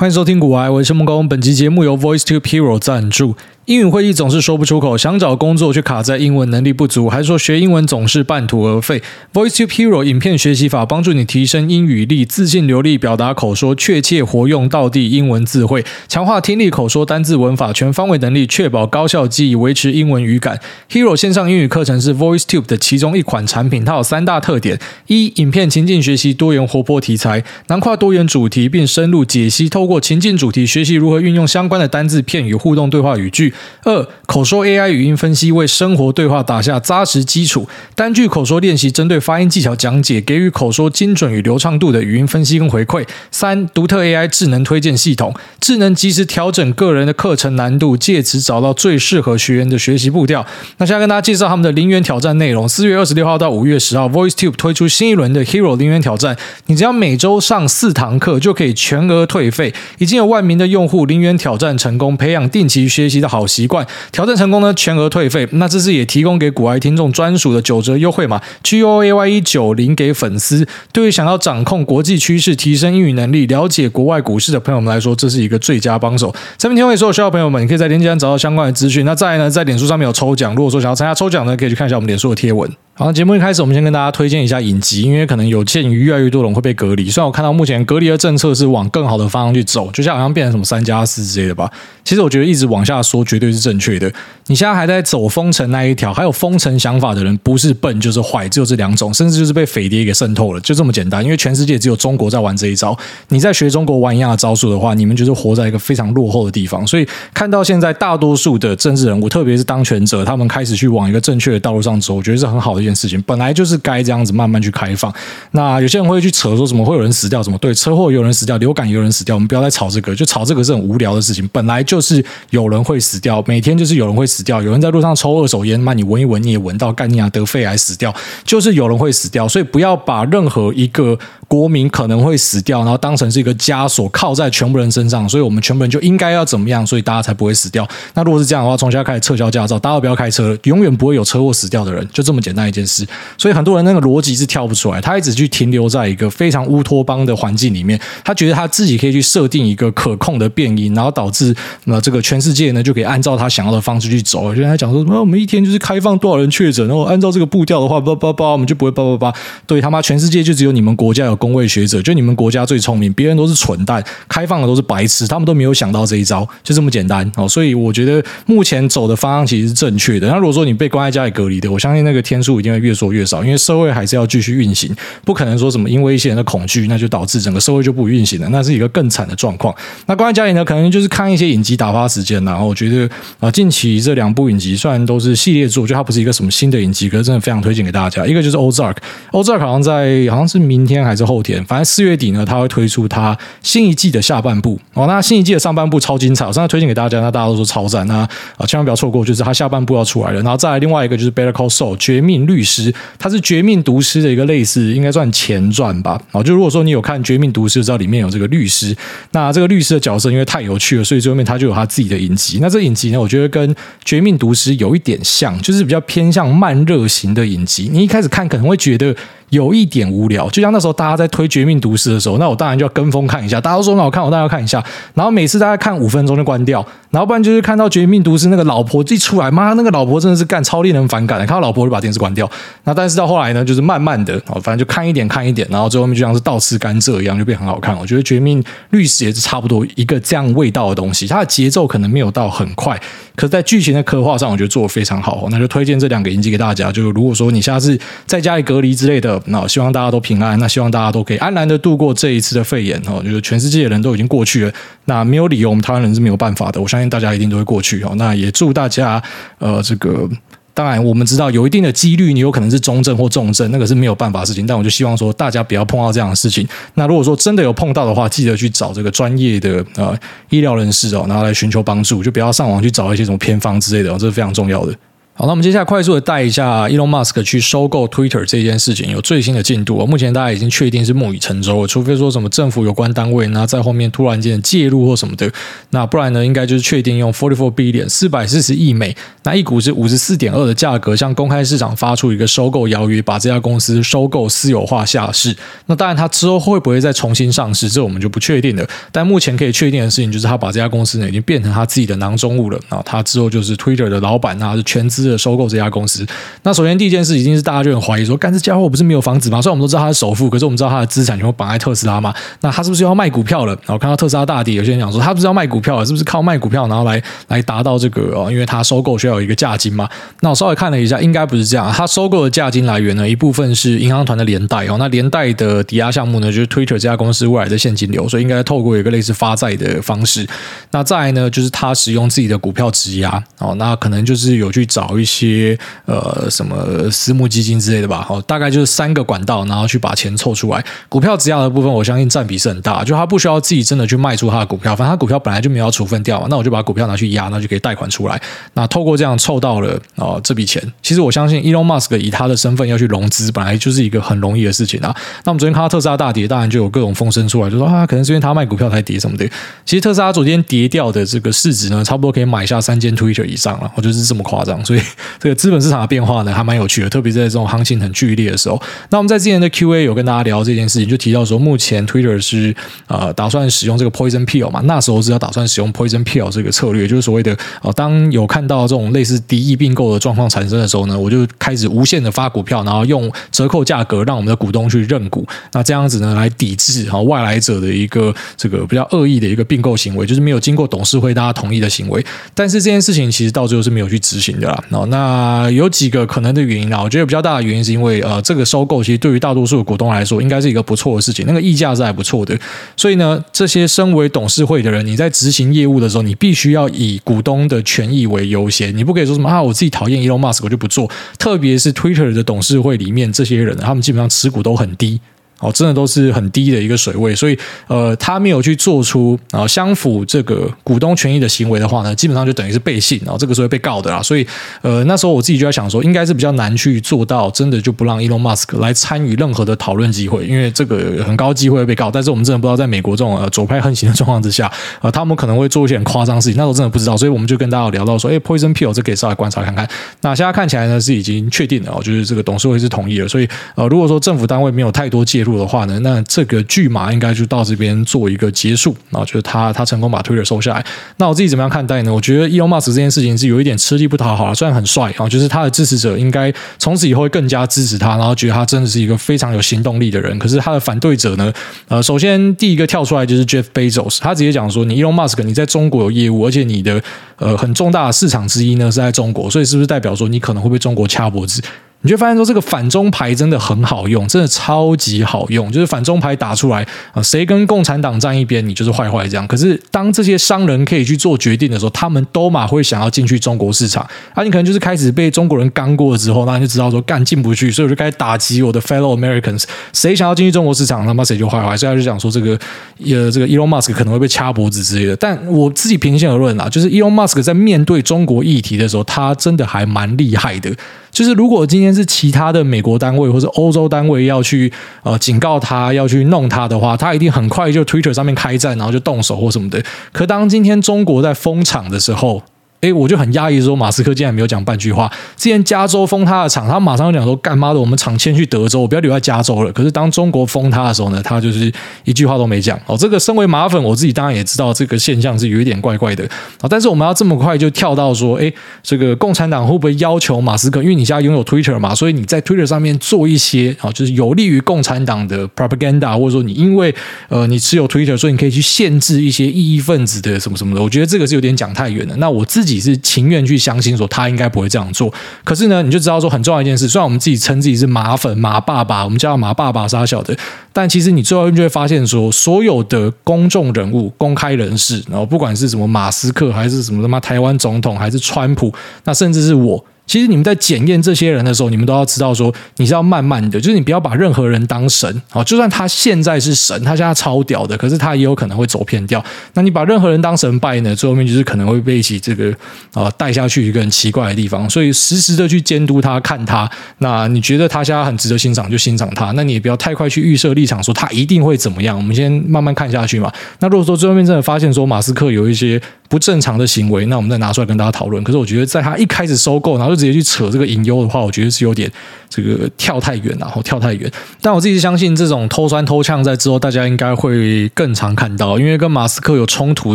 欢迎收听股癌，我是木工。本期节目由 VoiceTube Hero 赞助。英语会议总是说不出口，想找工作却卡在英文能力不足，还说学英文总是半途而废。VoiceTube Hero 影片学习法帮助你提升英语力，自信流利表达口说，确切活用道地英文字汇，强化听力口说单字文法全方位能力，确保高效记忆，维持英文语感。Hero 线上英语课程是 VoiceTube 的其中一款产品，它有三大特点：一、影片情境学习多元活泼题材，囊括多元主题，并深入解析，透过情境主题学习如何运用相关的单字片语互动对话语句。二、口说 AI 语音分析为生活对话打下扎实基础，单句口说练习针对发音技巧讲解，给予口说精准与流畅度的语音分析跟回馈。三、独特 AI 智能推荐系统，智能及时调整个人的课程难度，借此找到最适合学员的学习步调。那现在跟大家介绍他们的零元挑战内容：四月二十六号到五月十号，VoiceTube 推出新一轮的 Hero 零元挑战，你只要每周上四堂课就可以全额退费。已经有万名的用户零元挑战成功，培养定期学习的好习惯。挑战成功呢，全额退费。那这次也提供给股癌听众专属的九折优惠码，G O A Y E 九零给粉丝。对于想要掌控国际趋势、提升英语能力、了解国外股市的朋友们来说，这是一个最佳帮手。这边提供给所有需要朋友们，你可以在链接上找到相关的资讯。那再来呢，在脸书上面有抽奖，如果说想要参加抽奖呢，可以去看一下我们脸书的贴文。好，节目一开始，我们先跟大家推荐一下影集，因为可能有鉴于越来越多人会被隔离。虽然我看到目前隔离的政策是往更好的方向去走，就像好像变成什么三加四之类的吧。其实我觉得一直往下说绝对是正确的。你现在还在走封城那一条，还有封城想法的人，不是笨就是坏，只有这两种，甚至就是被匪谍给渗透了，就这么简单。因为全世界只有中国在玩这一招，你在学中国玩一样的招数的话，你们就是活在一个非常落后的地方。所以看到现在大多数的政治人物，特别是当权者，他们开始去往一个正确的道路上走，我觉得是很好的一件事情。本来就是。该这样子慢慢去开放。那有些人会去扯说什么会有人死掉，什么对车祸有人死掉，流感有人死掉，我们不要再吵这个，就吵这个是很无聊的事情。本来就是有人会死掉，每天就是有人会死掉，有人在路上抽二手烟，那你闻一闻你也闻到，干你啊得肺癌死掉，就是有人会死掉。所以不要把任何一个国民可能会死掉，然后当成是一个枷锁，靠在全部人身上。所以我们全部人就应该要怎么样，所以大家才不会死掉。那如果是这样的话，从现在开始撤销驾照，大家不要开车，永远不会有车祸死掉的人，就这么简单一件事。所以很多人那个逻辑是跳不出来，他一直去停留在一个非常乌托邦的环境里面，他觉得他自己可以去设定一个可控的变因，然后导致那这个全世界呢就可以按照他想要的方式去走。就跟他讲说，那我们一天就是开放多少人确诊，然后按照这个步调的话，叭叭叭，我们就不会叭叭叭。对他妈，全世界就只有你们国家有公卫学者，就你们国家最聪明，别人都是蠢蛋，开放的都是白痴，他们都没有想到这一招，就这么简单哦。所以我觉得目前走的方向其实是正确的。那如果说你被关在家里隔离的，我相信那个天数一定会越缩越少，因为社会。还是要继续运行，不可能说什么因为一些人的恐惧，那就导致整个社会就不运行了，那是一个更惨的状况。那关于家里呢，可能就是看一些影集打发时间。然后我觉得啊，近期这两部影集虽然都是系列作，就它不是一个什么新的影集，可是真的非常推荐给大家。一个就是 Ozark，Ozark 好像在好像是明天还是后天，反正四月底呢，它会推出它新一季的下半部哦。那新一季的上半部超精彩，我上次推荐给大家，那大家都说超赞，那啊千万不要错过，就是它下半部要出来了。然后再来另外一个就是 Better Call Saul 绝命律师，他是绝命毒师的一个类似，应该算前传吧。啊，就如果说你有看《绝命毒师》，知道里面有这个律师。那这个律师的角色因为太有趣了，所以最后面他就有他自己的影集。那这影集呢，我觉得跟《绝命毒师》有一点像，就是比较偏向慢热型的影集。你一开始看可能会觉得。有一点无聊，就像那时候大家在推《绝命毒师》的时候，那我当然就要跟风看一下。大家都说很好看，我当然要看一下。然后每次大家看五分钟就关掉，然后不然就是看到《绝命毒师》那个老婆一出来，妈，那个老婆真的是干超令人反感的。看到老婆就把电视关掉。那但是到后来呢，就是慢慢的哦，反正就看一点看一点，然后最后面就像是倒吃甘蔗一样，就变很好看。我觉得《绝命律师》也是差不多一个这样味道的东西，它的节奏可能没有到很快，可是在剧情的刻画上，我觉得做得非常好。那就推荐这两个影集给大家。就如果说你下次在家里隔离之类的，那希望大家都。平安，那希望大家都可以安然的度过这一次的肺炎哦。就是全世界的人都已经过去了，那没有理由我们台湾人是没有办法的。我相信大家一定都会过去哦。那也祝大家，呃，这个当然我们知道有一定的几率，你有可能是中症或重症，那个是没有办法的事情。但我就希望说大家不要碰到这样的事情。那如果说真的有碰到的话，记得去找这个专业的呃医疗人士哦，然后来寻求帮助，就不要上网去找一些什么偏方之类的，这是非常重要的。好，那我们接下来快速的带一下 Elon Musk 去收购 Twitter 这件事情有最新的进度。目前大家已经确定是木已成舟了，除非说什么政府有关单位那在后面突然间介入或什么的，那不然呢，应该就是确定用 forty four billion 四百四十亿美，那一股是五十四点二的价格，向公开市场发出一个收购邀约，把这家公司收购私有化下市。那当然，他之后会不会再重新上市，这我们就不确定了。但目前可以确定的事情就是，他把这家公司呢已经变成他自己的囊中物了。啊，他之后就是 Twitter 的老板，那是全资。收购这家公司，那首先第一件事已经是大家就很怀疑说，干这家伙不是没有房子吗？虽然我们都知道他是首富，可是我们知道他的资产全部绑在特斯拉嘛？那他是不是要卖股票了？然后看到特斯拉大跌，有些人讲说他不是要卖股票了，是不是靠卖股票然后来来达到这个哦？因为他收购需要有一个价金嘛？那我稍微看了一下，应该不是这样。他收购的价金来源呢，一部分是银行团的连贷哦，那连带的抵押项目呢，就是 Twitter 这家公司未来的现金流，所以应该透过一个类似发债的方式。那再来呢，就是他使用自己的股票质押哦，那可能就是有去找一些。呃，什么私募基金之类的吧，好，大概就是三个管道，然后去把钱凑出来。股票质押的部分，我相信占比是很大，就他不需要自己真的去卖出他的股票，反正他股票本来就没有处分掉嘛，那我就把股票拿去押，那就可以贷款出来。那透过这样凑到了哦这笔钱，其实我相信 Elon Musk 以他的身份要去融资，本来就是一个很容易的事情啊。那我们昨天看到特斯拉大跌，当然就有各种风声出来，就说啊，可能是因为他卖股票才跌什么的。其实特斯拉昨天跌掉的这个市值呢，差不多可以买下三间 Twitter 以上了，我觉得是这么夸张，所以这个资本市场的。变化呢还蛮有趣的，特别在这种行情很剧烈的时候。那我们在之前的 Q&A 有跟大家聊这件事情，就提到说，目前 Twitter 是呃打算使用这个 Poison Pill 嘛，那时候是要打算使用 Poison Pill 这个策略，就是所谓的呃，当有看到这种类似敌意并购的状况产生的时候呢，我就开始无限的发股票，然后用折扣价格让我们的股东去认股，那这样子呢来抵制哈外来者的一个这个比较恶意的一个并购行为，就是没有经过董事会大家同意的行为。但是这件事情其实到最后是没有去执行的啦。哦，那有。几个可能的原因啊，我觉得比较大的原因是因为呃，这个收购其实对于大多数股东来说，应该是一个不错的事情，那个溢价是还不错的。所以呢，这些身为董事会的人，你在执行业务的时候，你必须要以股东的权益为优先，你不可以说什么啊，我自己讨厌 Elon Musk，我就不做。特别是 Twitter 的董事会里面这些人，他们基本上持股都很低。哦，真的都是很低的一个水位，所以呃，他没有去做出啊相符这个股东权益的行为的话呢，基本上就等于是背信，然后这个时候被告的啦。所以呃，那时候我自己就在想说，应该是比较难去做到，真的就不让 Elon Musk 来参与任何的讨论机会，因为这个很高机会被告。但是我们真的不知道，在美国这种呃左派横行的状况之下，呃，他们可能会做一些很夸张的事情。那时候真的不知道，所以我们就跟大家聊到说，哎，Poison Pill 这可以稍微观察看看。那现在看起来呢是已经确定了哦，就是这个董事会是同意了。所以呃，如果说政府单位没有太多介入的话呢，那这个巨马应该就到这边做一个结束，然后就是他他成功把 Twitter 收下来。那我自己怎么样看待呢？我觉得 Elon Musk 这件事情是有一点吃力不讨好了，虽然很帅啊，就是他的支持者应该从此以后会更加支持他，然后觉得他真的是一个非常有行动力的人。可是他的反对者呢？呃，首先第一个跳出来就是 Jeff Bezos，他直接讲说：“你 Elon Musk，你在中国有业务，而且你的呃很重大的市场之一呢是在中国，所以是不是代表说你可能会被中国掐脖子？”你就发现说这个反中牌真的很好用，真的超级好用。就是反中牌打出来啊，谁跟共产党站一边，你就是坏坏这样。可是当这些商人可以去做决定的时候，他们都马会想要进去中国市场。啊，你可能就是开始被中国人刚过了之后，那你就知道说干进不去，所以我就开始打击我的 fellow Americans。谁想要进去中国市场，那么谁就坏坏。所以他就讲说这个呃这个 Elon Musk 可能会被掐脖子之类的。但我自己平心而论啊，就是 Elon Musk 在面对中国议题的时候，他真的还蛮厉害的。就是如果今天是其他的美国单位或者欧洲单位要去呃警告他要去弄他的话，他一定很快就 Twitter 上面开战，然后就动手或什么的。可当今天中国在封场的时候，诶，我就很压抑，说马斯克竟然没有讲半句话。之前加州封他的厂，他马上就讲说：“干妈的，我们厂迁去德州，我不要留在加州了。”可是当中国封他的时候呢，他就是一句话都没讲。哦，这个身为马粉，我自己当然也知道这个现象是有一点怪怪的啊。但是我们要这么快就跳到说，诶，这个共产党会不会要求马斯克？因为你现在拥有 Twitter 嘛，所以你在 Twitter 上面做一些啊，就是有利于共产党的 propaganda，或者说你因为呃你持有 Twitter，所以你可以去限制一些异议分子的什么什么的。我觉得这个是有点讲太远了。那我自己。己是情愿去相信说他应该不会这样做，可是呢，你就知道说很重要一件事。虽然我们自己称自己是马粉、马爸爸，我们叫马爸爸杀小的，但其实你最后就会发现说，所有的公众人物、公开人士，然后不管是什么马斯克，还是什么他妈台湾总统，还是川普，那甚至是我。其实你们在检验这些人的时候，你们都要知道说，你是要慢慢的，就是你不要把任何人当神啊。就算他现在是神，他现在超屌的，可是他也有可能会走偏掉。那你把任何人当神拜呢？最后面就是可能会被一起这个啊带下去一个很奇怪的地方。所以时时的去监督他，看他。那你觉得他现在很值得欣赏，就欣赏他。那你也不要太快去预设立场，说他一定会怎么样。我们先慢慢看下去嘛。那如果说最后面真的发现说马斯克有一些不正常的行为，那我们再拿出来跟大家讨论。可是我觉得，在他一开始收购，然后就直接去扯这个隐忧的话，我觉得是有点这个跳太远，然后跳太远。但我自己相信，这种偷酸偷呛在之后，大家应该会更常看到，因为跟马斯克有冲突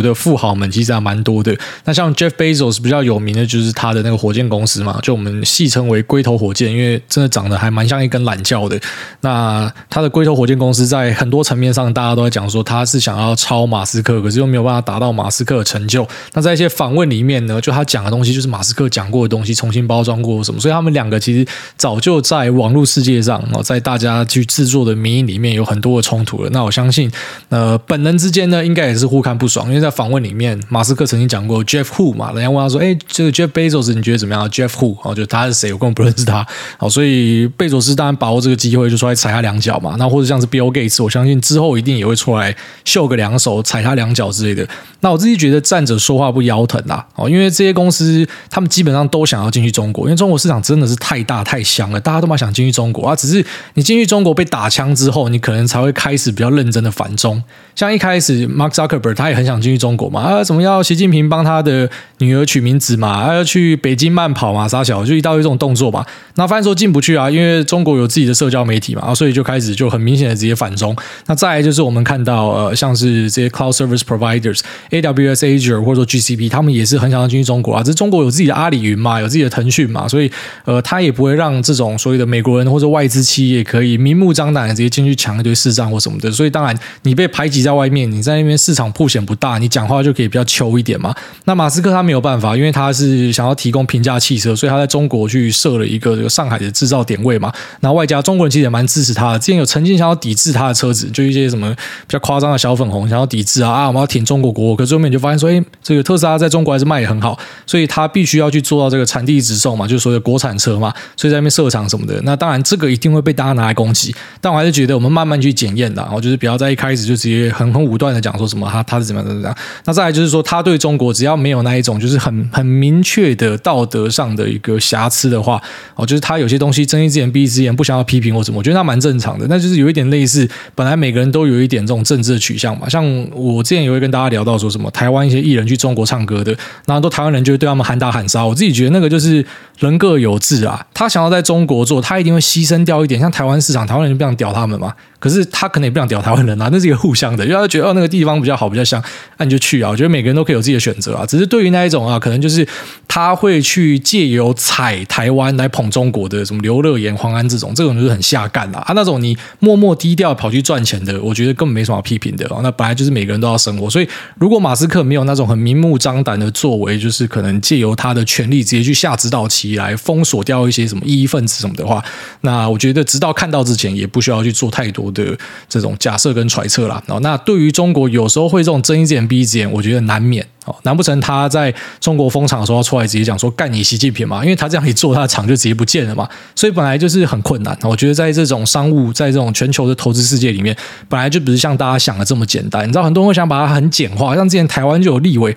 的富豪们其实还蛮多的。那像 Jeff Bezos 比较有名的就是他的那个火箭公司嘛，就我们戏称为龟头火箭，因为真的长得还蛮像一根懒觉的。那他的龟头火箭公司在很多层面上，大家都在讲说他是想要超马斯克，可是又没有办法达到马斯克的成就。那在一些访问里面呢，就他讲的东西就是马斯克讲过的东西，重新包装过什么，所以他们两个其实早就在网络世界上哦，在大家去制作的迷因里面有很多的冲突了。那我相信，呃，本人之间呢，应该也是互看不爽，因为在访问里面，马斯克曾经讲过 Jeff Who 嘛，人家问他说：“哎，这个 Jeff Bezos 你觉得怎么样？”Jeff Who 哦，就他是谁？我根本不认识他。好，所以贝佐斯当然把握这个机会就出来踩他两脚嘛。那或者像是 Bill Gates，我相信之后一定也会出来秀个两手，踩他两脚之类的。那我自己觉得站着说话不腰疼啊，哦，因为这些公司他们基本上都想要进去中国，因为中国市场真的是太大太香了，大家都蛮想进去中国啊。只是你进去中国被打枪之后，你可能才会开始比较认真的反中。像一开始 Mark Zuckerberg 他也很想进去中国嘛，啊，怎么要习近平帮他的女儿取名字嘛，啊，要去北京慢跑嘛，啥小就一大堆这种动作嘛。那发现说进不去啊，因为中国有自己的社交媒体嘛，啊所以就开始就很明显的直接反中。那再来就是我们看到呃，像是这些 Cloud Service Providers。AWS Azure 或者说 GCP，他们也是很想要进去中国啊。这中国有自己的阿里云嘛，有自己的腾讯嘛，所以呃，他也不会让这种所谓的美国人或者外资企业可以明目张胆的直接进去抢一堆市占或什么的。所以当然，你被排挤在外面，你在那边市场曝险不大，你讲话就可以比较秋一点嘛。那马斯克他没有办法，因为他是想要提供平价汽车，所以他在中国去设了一个这个上海的制造点位嘛。然后外加中国人其实也蛮支持他的，之前有曾经想要抵制他的车子，就一些什么比较夸张的小粉红想要抵制啊啊，我们要挺中国国。可是后面你就发现说，哎，这个特斯拉在中国还是卖得很好，所以他必须要去做到这个产地直送嘛，就是所谓国产车嘛，所以在那边设厂什么的。那当然，这个一定会被大家拿来攻击，但我还是觉得我们慢慢去检验的，然后就是不要在一开始就直接很很武断的讲说什么他他是怎么样怎么样。那再来就是说，他对中国只要没有那一种就是很很明确的道德上的一个瑕疵的话，哦，就是他有些东西睁一只眼闭一只眼，不想要批评或什么，我觉得那蛮正常的。那就是有一点类似，本来每个人都有一点这种政治的取向嘛，像我之前也会跟大家聊到说什么台湾一些艺人去中国唱歌的，然后都台湾人就会对他们喊打喊杀。我自己觉得那个就是人各有志啊，他想要在中国做，他一定会牺牲掉一点。像台湾市场，台湾人就不想屌他们嘛。可是他可能也不想屌台湾人啊，那是一个互相的，因为他觉得哦那个地方比较好，比较香，那你就去啊。我觉得每个人都可以有自己的选择啊。只是对于那一种啊，可能就是他会去借由踩台湾来捧中国的，什么刘乐言、黄安这种，这种就是很下干啦啊。那种你默默低调跑去赚钱的，我觉得根本没什么好批评的哦。那本来就是每个人都要生活，所以如果马斯克没有那种很明目张胆的作为，就是可能借由他的权力直接去下指导棋来封锁掉一些什么异议分子什么的话，那我觉得直到看到之前也不需要去做太多的这种假设跟揣测啦。哦，那对于中国有时候会这种睁一只眼闭一只眼，我觉得难免哦。难不成他在中国封厂的时候出来直接讲说干你习近平嘛？因为他这样一做，他的厂就直接不见了嘛。所以本来就是很困难。我觉得在这种商务，在这种全球的投资世界里面，本来就不是像大家想的这么简单。你知道，很多人会想把它很简化，像之前台湾就有立委。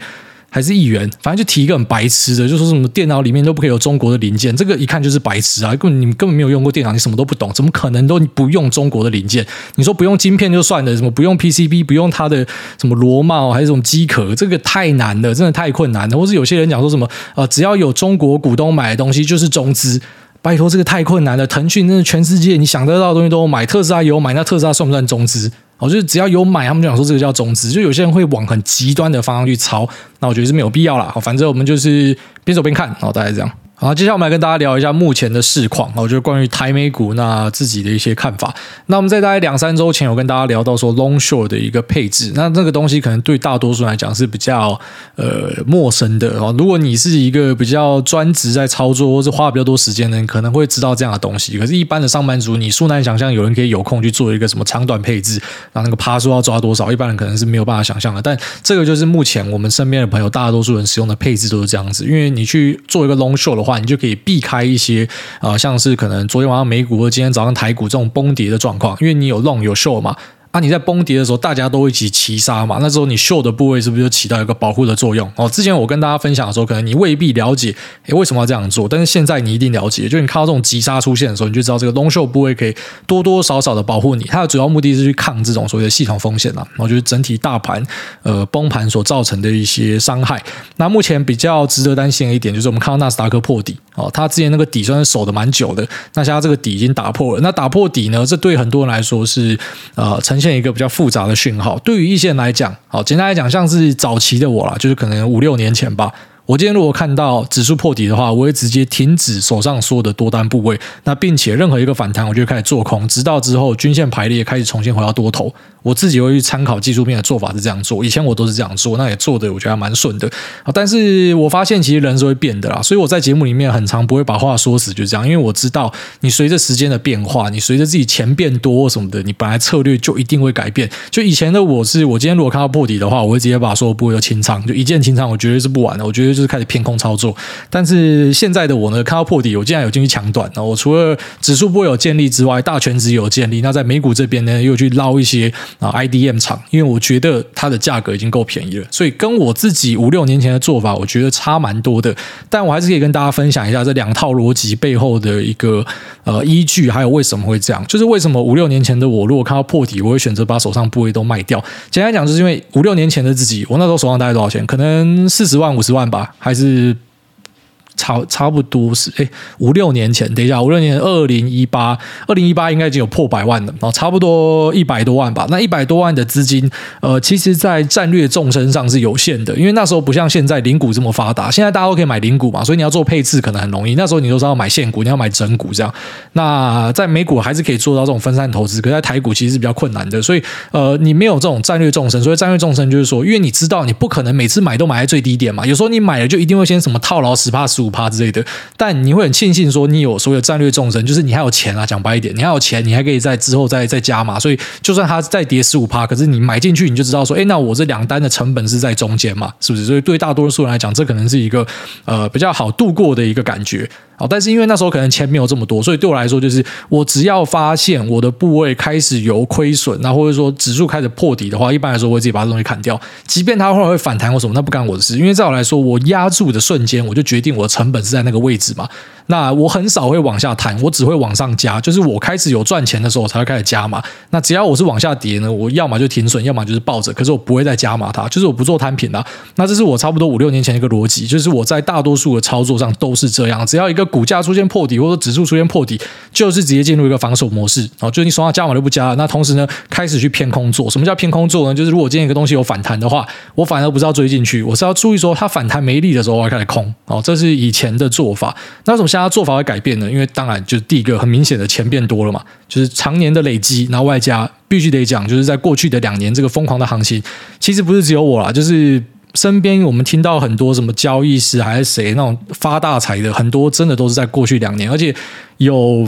还是议员，反正就提一个很白痴的，就说什么电脑里面都不可以有中国的零件，这个一看就是白痴啊！根本你们根本没有用过电脑，你什么都不懂，怎么可能都不用中国的零件？你说不用晶片就算了，什么不用 PCB，不用它的什么螺帽还是什么机壳，这个太难了，真的太困难了。或是有些人讲说什么呃，只要有中国股东买的东西就是中资，拜托这个太困难了。腾讯真的全世界你想得到的东西都有买，特斯拉有买，那特斯拉算不算中资？哦，就是只要有买，他们就想说这个叫中资，就有些人会往很极端的方向去抄，那我觉得是没有必要啦。好，反正我们就是边走边看，好，大概这样。好，接下来我们来跟大家聊一下目前的市况。我觉得关于台美股那自己的一些看法。那我们在大概两三周前有跟大家聊到说 long short 的一个配置。那这个东西可能对大多数人来讲是比较呃陌生的哦。如果你是一个比较专职在操作或是花比较多时间的，人可能会知道这样的东西。可是，一般的上班族，你殊难想象有人可以有空去做一个什么长短配置，然后那个趴数要抓多少，一般人可能是没有办法想象的。但这个就是目前我们身边的朋友大多数人使用的配置都是这样子。因为你去做一个 long short 的话，话，你就可以避开一些啊、呃，像是可能昨天晚上美股或今天早上台股这种崩跌的状况，因为你有 long 有 short 嘛。啊，你在崩跌的时候，大家都一起齐杀嘛。那时候你秀的部位是不是就起到一个保护的作用？哦，之前我跟大家分享的时候，可能你未必了解，诶，为什么要这样做？但是现在你一定了解，就你看到这种急杀出现的时候，你就知道这个 long 秀部位可以多多少少的保护你。它的主要目的是去抗这种所谓的系统风险啊。我觉得整体大盘呃崩盘所造成的一些伤害。那目前比较值得担心的一点，就是我们看到纳斯达克破底哦，他之前那个底算是守的蛮久的，那现在这个底已经打破了。那打破底呢，这对很多人来说是呃呈现一个比较复杂的讯号，对于一些人来讲，好，简单来讲，像是早期的我啦，就是可能五六年前吧。我今天如果看到指数破底的话，我会直接停止手上所有的多单部位，那并且任何一个反弹，我就开始做空，直到之后均线排列开始重新回到多头。我自己会去参考技术面的做法是这样做，以前我都是这样做，那也做的我觉得还蛮顺的。但是我发现其实人是会变的啦，所以我在节目里面很常不会把话说死，就这样，因为我知道你随着时间的变化，你随着自己钱变多什么的，你本来策略就一定会改变。就以前的我是，我今天如果看到破底的话，我会直接把所有部位都清仓，就一键清仓，我绝对是不玩的，我觉得。就是开始偏空操作，但是现在的我呢，看到破底，我竟然有进去抢短。那我除了指数不会有建立之外，大权值有建立。那在美股这边呢，又去捞一些啊 IDM 厂，因为我觉得它的价格已经够便宜了，所以跟我自己五六年前的做法，我觉得差蛮多的。但我还是可以跟大家分享一下这两套逻辑背后的一个呃依据，还有为什么会这样。就是为什么五六年前的我，如果看到破底，我会选择把手上部位都卖掉。简单讲，就是因为五六年前的自己，我那时候手上大概多少钱？可能四十万、五十万吧。还是。差差不多是哎五六年前，等一下五六年二零一八二零一八应该已经有破百万了，然后差不多一百多万吧。那一百多万的资金，呃，其实在战略纵深上是有限的，因为那时候不像现在零股这么发达，现在大家都可以买零股嘛，所以你要做配置可能很容易。那时候你都是要买现股，你要买整股这样。那在美股还是可以做到这种分散投资，可是在台股其实是比较困难的。所以呃，你没有这种战略纵深，所以战略纵深就是说，因为你知道你不可能每次买都买在最低点嘛，有时候你买了就一定会先什么套牢十趴十五。趴之类的，但你会很庆幸说你有所有战略纵深，就是你还有钱啊，讲白一点，你还有钱，你还可以在之后再再加码，所以就算它再跌十五趴，可是你买进去你就知道说，哎，那我这两单的成本是在中间嘛，是不是？所以对大多数人来讲，这可能是一个呃比较好度过的一个感觉。好，但是因为那时候可能钱没有这么多，所以对我来说就是，我只要发现我的部位开始有亏损，那或者说指数开始破底的话，一般来说我会自己把这东西砍掉，即便它后来会反弹或什么，那不干我的事，因为在我来说，我压住的瞬间，我就决定我的成本是在那个位置嘛。那我很少会往下弹，我只会往上加，就是我开始有赚钱的时候，我才会开始加码。那只要我是往下跌呢，我要么就停损，要么就是抱着，可是我不会再加码它，就是我不做摊平啦。那这是我差不多五六年前一个逻辑，就是我在大多数的操作上都是这样，只要一个股价出现破底，或者指数出现破底，就是直接进入一个防守模式。哦，就是你手上加码就不加了。那同时呢，开始去偏空做。什么叫偏空做呢？就是如果今天一个东西有反弹的话，我反而不是要追进去，我是要注意说它反弹没力的时候，我要开始空。哦，这是以前的做法。那为什么现在做法会改变呢？因为当然就是第一个很明显的钱变多了嘛，就是常年的累积，然后外加必须得讲，就是在过去的两年这个疯狂的行情，其实不是只有我啦，就是身边我们听到很多什么交易师还是谁那种发大财的，很多真的都是在过去两年，而且有。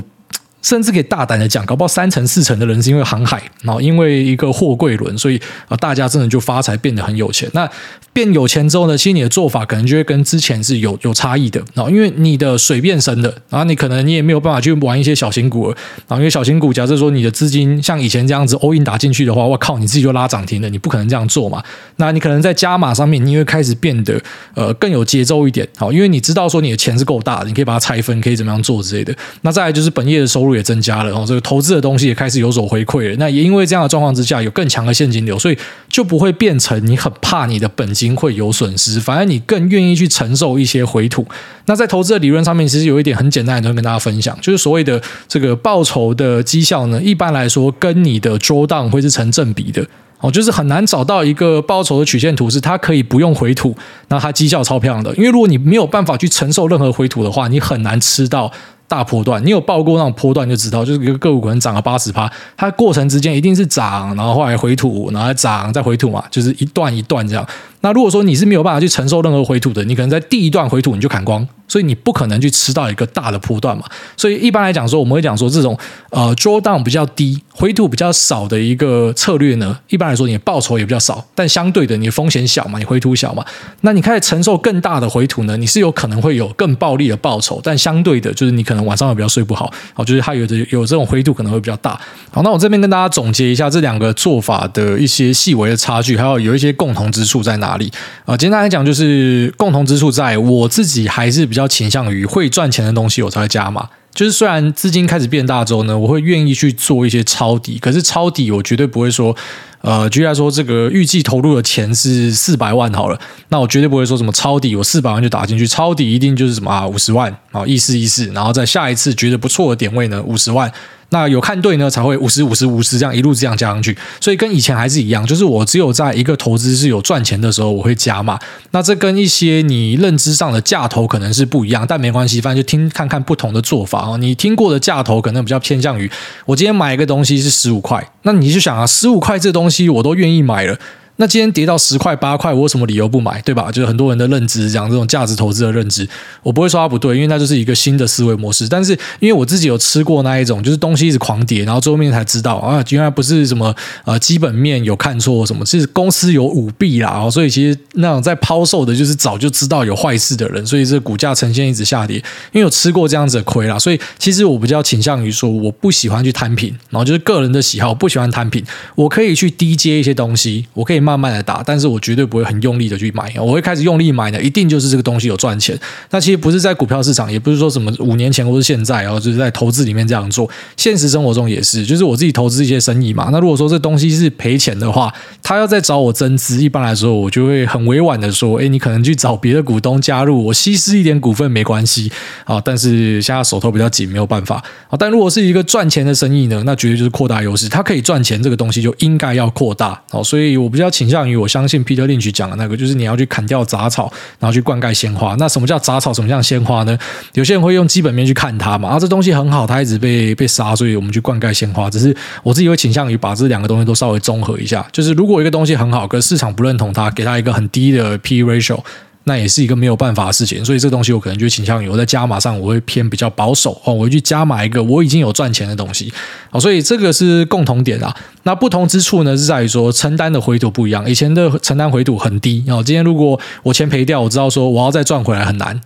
甚至可以大胆的讲，搞不好三成四成的人是因为航海，然后因为一个货柜轮，所以啊大家真的就发财变得很有钱。那变有钱之后呢，其实你的做法可能就会跟之前是有有差异的。然后因为你的水变深了，然后你可能你也没有办法去玩一些小型股了。然后因为小型股，假设说你的资金像以前这样子 all in 打进去的话，我靠，你自己就拉涨停了，你不可能这样做嘛。那你可能在加码上面，你会开始变得呃更有节奏一点。好，因为你知道说你的钱是够大的，你可以把它拆分，可以怎么样做之类的。那再来就是本业的收入。也增加了，然后这个投资的东西也开始有所回馈了。那也因为这样的状况之下，有更强的现金流，所以就不会变成你很怕你的本金会有损失，反而你更愿意去承受一些回吐。那在投资的理论上面，其实有一点很简单的东西跟大家分享，就是所谓的这个报酬的绩效呢，一般来说跟你的 drawdown 会是成正比的哦，就是很难找到一个报酬的曲线图是它可以不用回吐，那它绩效超漂亮的。因为如果你没有办法去承受任何回吐的话，你很难吃到。大波段，你有报过那种波段就知道，就是一个个股可能涨了八十趴，它过程之间一定是涨，然后后来回吐，然后涨再回吐嘛，就是一段一段这样。那如果说你是没有办法去承受任何回吐的，你可能在第一段回吐你就砍光，所以你不可能去吃到一个大的波段嘛。所以一般来讲说，我们会讲说这种呃 drawdown 比较低、回吐比较少的一个策略呢，一般来说你的报酬也比较少，但相对的你的风险小嘛，你回吐小嘛，那你开始承受更大的回吐呢，你是有可能会有更暴利的报酬，但相对的就是你可能晚上会比较睡不好，好，就是它有的有这种灰度可能会比较大。好，那我这边跟大家总结一下这两个做法的一些细微的差距，还有有一些共同之处在哪里啊？简单来讲，就是共同之处在我自己还是比较倾向于会赚钱的东西，我才会加码。就是虽然资金开始变大之后呢，我会愿意去做一些抄底，可是抄底我绝对不会说，呃，举例来说，这个预计投入的钱是四百万好了，那我绝对不会说什么抄底，我四百万就打进去，抄底一定就是什么啊五十万啊意思意思，然后在下一次觉得不错的点位呢五十万。那有看对呢，才会五十五十五十这样一路这样加上去，所以跟以前还是一样，就是我只有在一个投资是有赚钱的时候，我会加嘛。那这跟一些你认知上的价投可能是不一样，但没关系，反正就听看看不同的做法啊。你听过的价投可能比较偏向于，我今天买一个东西是十五块，那你就想啊，十五块这东西我都愿意买了。那今天跌到十块八块，我有什么理由不买，对吧？就是很多人的认知，讲这种价值投资的认知，我不会说它不对，因为那就是一个新的思维模式。但是因为我自己有吃过那一种，就是东西一直狂跌，然后最后面才知道啊，原来不是什么呃基本面有看错什么，是公司有舞弊啦。所以其实那种在抛售的，就是早就知道有坏事的人，所以这股价呈现一直下跌。因为有吃过这样子的亏啦，所以其实我比较倾向于说，我不喜欢去摊平，然后就是个人的喜好，不喜欢摊平，我可以去低接一些东西，我可以卖慢慢的打，但是我绝对不会很用力的去买，我会开始用力买呢，一定就是这个东西有赚钱。那其实不是在股票市场，也不是说什么五年前或是现在，然后就是在投资里面这样做，现实生活中也是，就是我自己投资一些生意嘛。那如果说这东西是赔钱的话，他要再找我增资，一般来说我就会很委婉的说，哎，你可能去找别的股东加入，我稀释一点股份没关系啊。但是现在手头比较紧，没有办法啊。但如果是一个赚钱的生意呢，那绝对就是扩大优势，它可以赚钱，这个东西就应该要扩大。好，所以我比较倾向于。我相信 Peter Lynch 讲的那个，就是你要去砍掉杂草，然后去灌溉鲜花。那什么叫杂草？什么叫鲜花呢？有些人会用基本面去看它嘛，啊，这东西很好，它一直被被杀，所以我们去灌溉鲜花。只是我自己会倾向于把这两个东西都稍微综合一下。就是如果一个东西很好，可是市场不认同它，给它一个很低的 P ratio。那也是一个没有办法的事情，所以这东西我可能就倾向于我在加码上我会偏比较保守哦，我会去加码一个我已经有赚钱的东西，好，所以这个是共同点啊。那不同之处呢是在于说承担的回吐不一样，以前的承担回吐很低哦，今天如果我钱赔掉，我知道说我要再赚回来很难。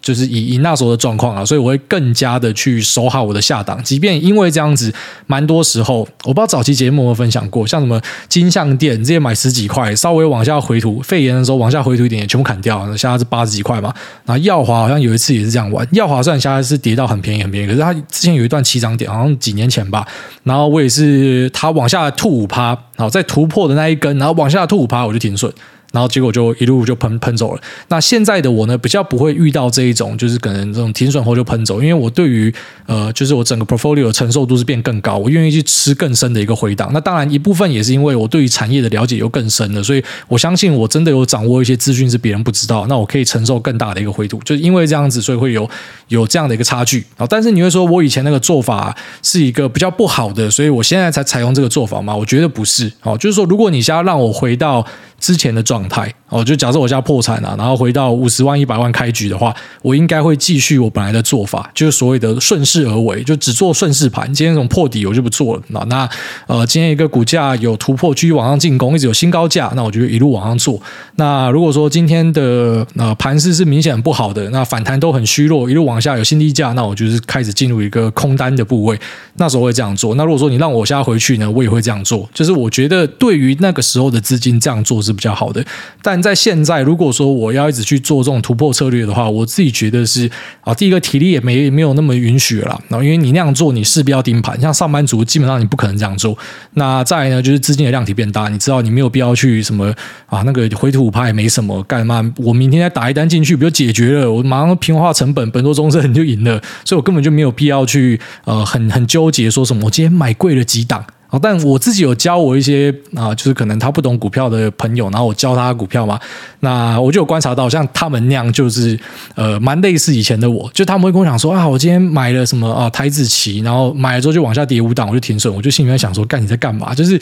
就是以以那时候的状况啊，所以我会更加的去守好我的下档，即便因为这样子，蛮多时候我不知道早期节目有没有分享过，像什么金像电这些买十几块，稍微往下回吐，肺炎的时候往下回吐一点，也全部砍掉，现在是八十几块嘛。然后耀华好像有一次也是这样玩，耀华虽然现在是跌到很便宜很便宜，可是它之前有一段起涨点，好像几年前吧。然后我也是它往下吐五趴，然后在突破的那一根，然后往下吐五趴，我就停损。然后结果就一路就喷喷走了。那现在的我呢，比较不会遇到这一种，就是可能这种停损后就喷走，因为我对于呃，就是我整个 portfolio 的承受度是变更高，我愿意去吃更深的一个回档。那当然一部分也是因为我对于产业的了解又更深了，所以我相信我真的有掌握一些资讯是别人不知道，那我可以承受更大的一个回吐。就是因为这样子，所以会有有这样的一个差距啊。但是你会说我以前那个做法是一个比较不好的，所以我现在才采用这个做法吗？我觉得不是哦。就是说，如果你现在让我回到之前的状状态哦，就假设我家破产了，然后回到五十万、一百万开局的话，我应该会继续我本来的做法，就是所谓的顺势而为，就只做顺势盘。今天这种破底我就不做了。那那呃，今天一个股价有突破，继续往上进攻，一直有新高价，那我就一路往上做。那如果说今天的呃盘势是明显不好的，那反弹都很虚弱，一路往下有新低价，那我就是开始进入一个空单的部位。那时候会这样做。那如果说你让我现在回去呢，我也会这样做。就是我觉得对于那个时候的资金这样做。是比较好的，但在现在，如果说我要一直去做这种突破策略的话，我自己觉得是啊，第一个体力也没没有那么允许了，然后因为你那样做，你势必要盯盘，像上班族基本上你不可能这样做。那再来呢，就是资金的量体变大，你知道你没有必要去什么啊，那个回吐五趴也没什么，干嘛？我明天再打一单进去，不就解决了？我马上平滑成本，本多终身你就赢了，所以我根本就没有必要去呃很很纠结说什么，我今天买贵了几档。啊，但我自己有教我一些啊，就是可能他不懂股票的朋友，然后我教他股票嘛，那我就有观察到，像他们那样，就是呃，蛮类似以前的我，就他们会跟我讲说啊，我今天买了什么啊台子棋，然后买了之后就往下跌五档，我就停损，我就心里面想说，干你在干嘛？就是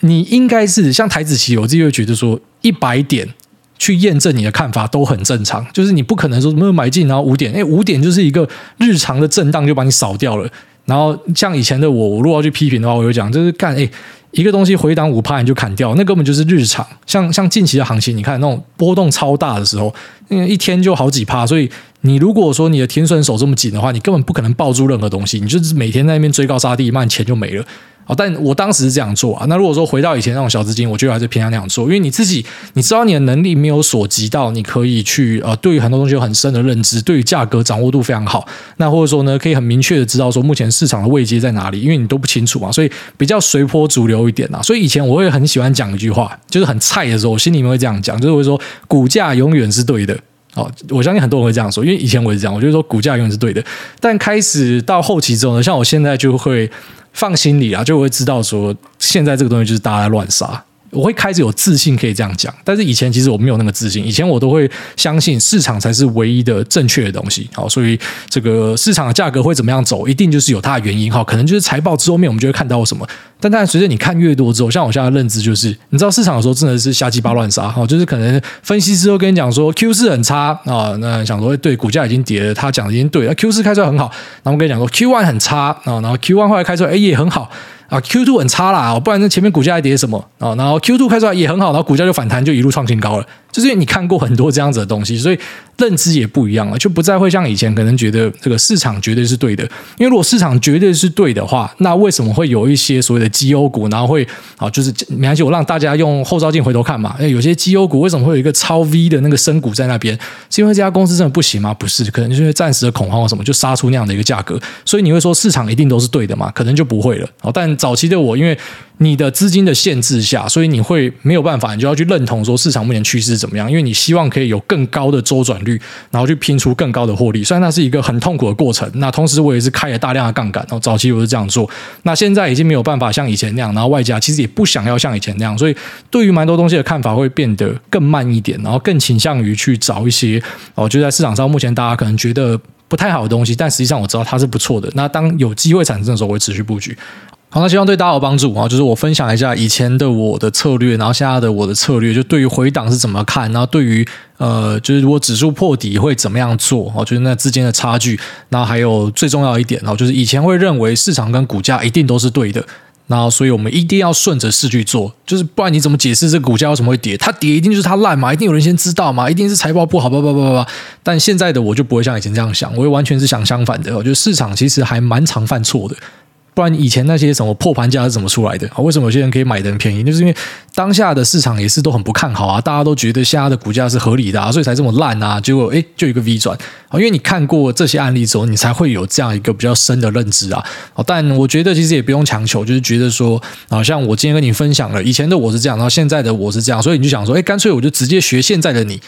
你应该是像台子棋，我自己会觉得说一百点去验证你的看法都很正常，就是你不可能说什么买进然后五点，哎，五点就是一个日常的震荡就把你扫掉了。然后像以前的我，我如果要去批评的话，我就讲就是干哎，一个东西回档五趴你就砍掉，那根本就是日常。像像近期的行情，你看那种波动超大的时候，一天就好几趴，所以你如果说你的天顺手这么紧的话，你根本不可能抱住任何东西，你就是每天在那边追高杀低，慢钱就没了。哦，但我当时是这样做啊。那如果说回到以前那种小资金，我觉得还是偏向那样做，因为你自己你知道你的能力没有所及到，你可以去呃，对于很多东西有很深的认知，对于价格掌握度非常好。那或者说呢，可以很明确的知道说目前市场的位阶在哪里，因为你都不清楚嘛，所以比较随波逐流一点啊。所以以前我会很喜欢讲一句话，就是很菜的时候，我心里面会这样讲，就是会说股价永远是对的。哦，我相信很多人会这样说，因为以前我也是这样，我觉得说股价永远是对的。但开始到后期之后呢，像我现在就会。放心里啊，就会知道说，现在这个东西就是大家乱杀。我会开始有自信可以这样讲，但是以前其实我没有那个自信。以前我都会相信市场才是唯一的正确的东西。好，所以这个市场的价格会怎么样走，一定就是有它的原因。好，可能就是财报之后面我们就会看到什么。但但随着你看越多之后，像我现在的认知就是，你知道市场有时候真的是瞎鸡巴乱杀。好，就是可能分析师都跟你讲说 Q 四很差啊，那想说对股价已经跌了，他讲的已经对了。Q 四开出来很好，然后我跟你讲说 Q one 很差啊，然后 Q one 后来开出来哎也很好。啊，Q two 很差啦，不然那前面股价还跌什么啊？然后 Q two 开出来也很好，然后股价就反弹，就一路创新高了。就是你看过很多这样子的东西，所以认知也不一样了，就不再会像以前可能觉得这个市场绝对是对的。因为如果市场绝对是对的话，那为什么会有一些所谓的绩优股，然后会啊，就是没关系，我让大家用后照镜回头看嘛。哎，有些绩优股为什么会有一个超 V 的那个深股在那边？是因为这家公司真的不行吗？不是，可能就是暂时的恐慌或什么，就杀出那样的一个价格。所以你会说市场一定都是对的嘛？可能就不会了。但早期的我，因为你的资金的限制下，所以你会没有办法，你就要去认同说市场目前趋势怎么样，因为你希望可以有更高的周转率，然后去拼出更高的获利。虽然那是一个很痛苦的过程，那同时我也是开了大量的杠杆。然后早期我是这样做，那现在已经没有办法像以前那样，然后外加其实也不想要像以前那样，所以对于蛮多东西的看法会变得更慢一点，然后更倾向于去找一些哦，就在市场上目前大家可能觉得不太好的东西，但实际上我知道它是不错的。那当有机会产生的时候，我会持续布局。那希望对大家有帮助啊！就是我分享一下以前的我的策略，然后现在的我的策略，就对于回档是怎么看，然后对于呃，就是如果指数破底会怎么样做哦，就是那之间的差距，然后还有最重要一点哦，就是以前会认为市场跟股价一定都是对的，然后所以我们一定要顺着势去做，就是不然你怎么解释这个股价为什么会跌？它跌一定就是它烂嘛，一定有人先知道嘛，一定是财报不好，叭叭叭叭叭。但现在的我就不会像以前这样想，我也完全是想相反的，我觉得市场其实还蛮常犯错的。不然以前那些什么破盘价是怎么出来的？为什么有些人可以买的很便宜？就是因为当下的市场也是都很不看好啊，大家都觉得现在的股价是合理的啊，所以才这么烂啊。结果诶，就一个 V 转，因为你看过这些案例之后，你才会有这样一个比较深的认知啊。但我觉得其实也不用强求，就是觉得说，好像我今天跟你分享了以前的我是这样，然后现在的我是这样，所以你就想说，诶，干脆我就直接学现在的你。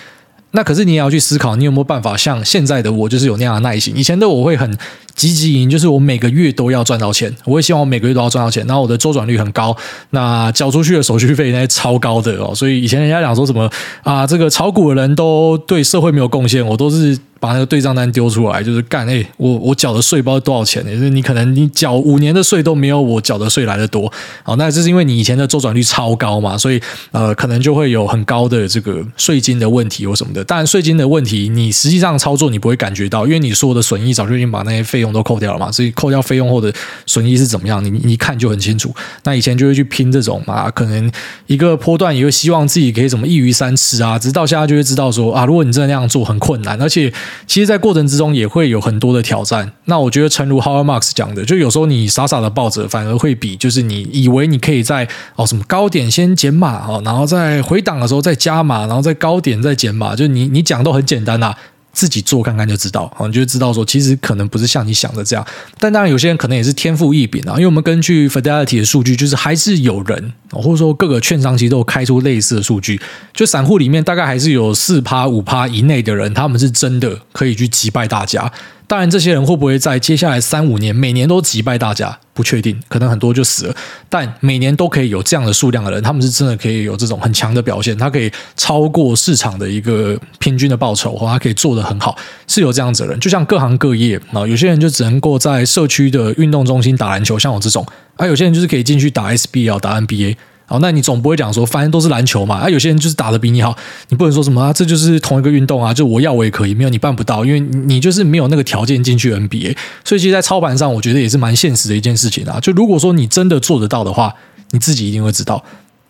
那可是你也要去思考，你有没有办法像现在的我，就是有那样的耐心。以前的我会很积极赢，就是我每个月都要赚到钱，我也希望我每个月都要赚到钱，然后我的周转率很高，那交出去的手续费那些超高的哦。所以以前人家讲说什么啊，这个炒股的人都对社会没有贡献，我都是。把那个对账单丢出来，就是干哎，我我缴的税包多少钱？就是你可能你缴五年的税都没有我缴的税来的多。好，那这是因为你以前的周转率超高嘛，所以呃，可能就会有很高的这个税金的问题或什么的。当然，税金的问题你实际上操作你不会感觉到，因为你所有的损益早就已经把那些费用都扣掉了嘛，所以扣掉费用后的损益是怎么样，你你一看就很清楚。那以前就会去拼这种嘛，可能一个波段也会希望自己可以怎么一鱼三吃啊，直到现在就会知道说啊，如果你真的那样做很困难，而且。其实，在过程之中也会有很多的挑战。那我觉得，诚如 Howard Marks 讲的，就有时候你傻傻的抱着，反而会比就是你以为你可以在哦什么高点先减码哦，然后在回档的时候再加码，然后在高点再减码，就你你讲都很简单呐。自己做看看就知道，你就知道说，其实可能不是像你想的这样。但当然，有些人可能也是天赋异禀啊。因为我们根据 Fidelity 的数据，就是还是有人，或者说各个券商其实都有开出类似的数据，就散户里面大概还是有四趴五趴以内的人，他们是真的可以去击败大家。当然，这些人会不会在接下来三五年每年都击败大家，不确定，可能很多就死了。但每年都可以有这样的数量的人，他们是真的可以有这种很强的表现，他可以超过市场的一个平均的报酬，或他可以做得很好，是有这样子的人。就像各行各业啊，有些人就只能够在社区的运动中心打篮球，像我这种；啊，有些人就是可以进去打 SBL、打 NBA。好，那你总不会讲说，反正都是篮球嘛。啊，有些人就是打得比你好，你不能说什么啊，这就是同一个运动啊，就我要我也可以，没有你办不到，因为你就是没有那个条件进去 NBA。所以，其实，在操盘上，我觉得也是蛮现实的一件事情啊。就如果说你真的做得到的话，你自己一定会知道。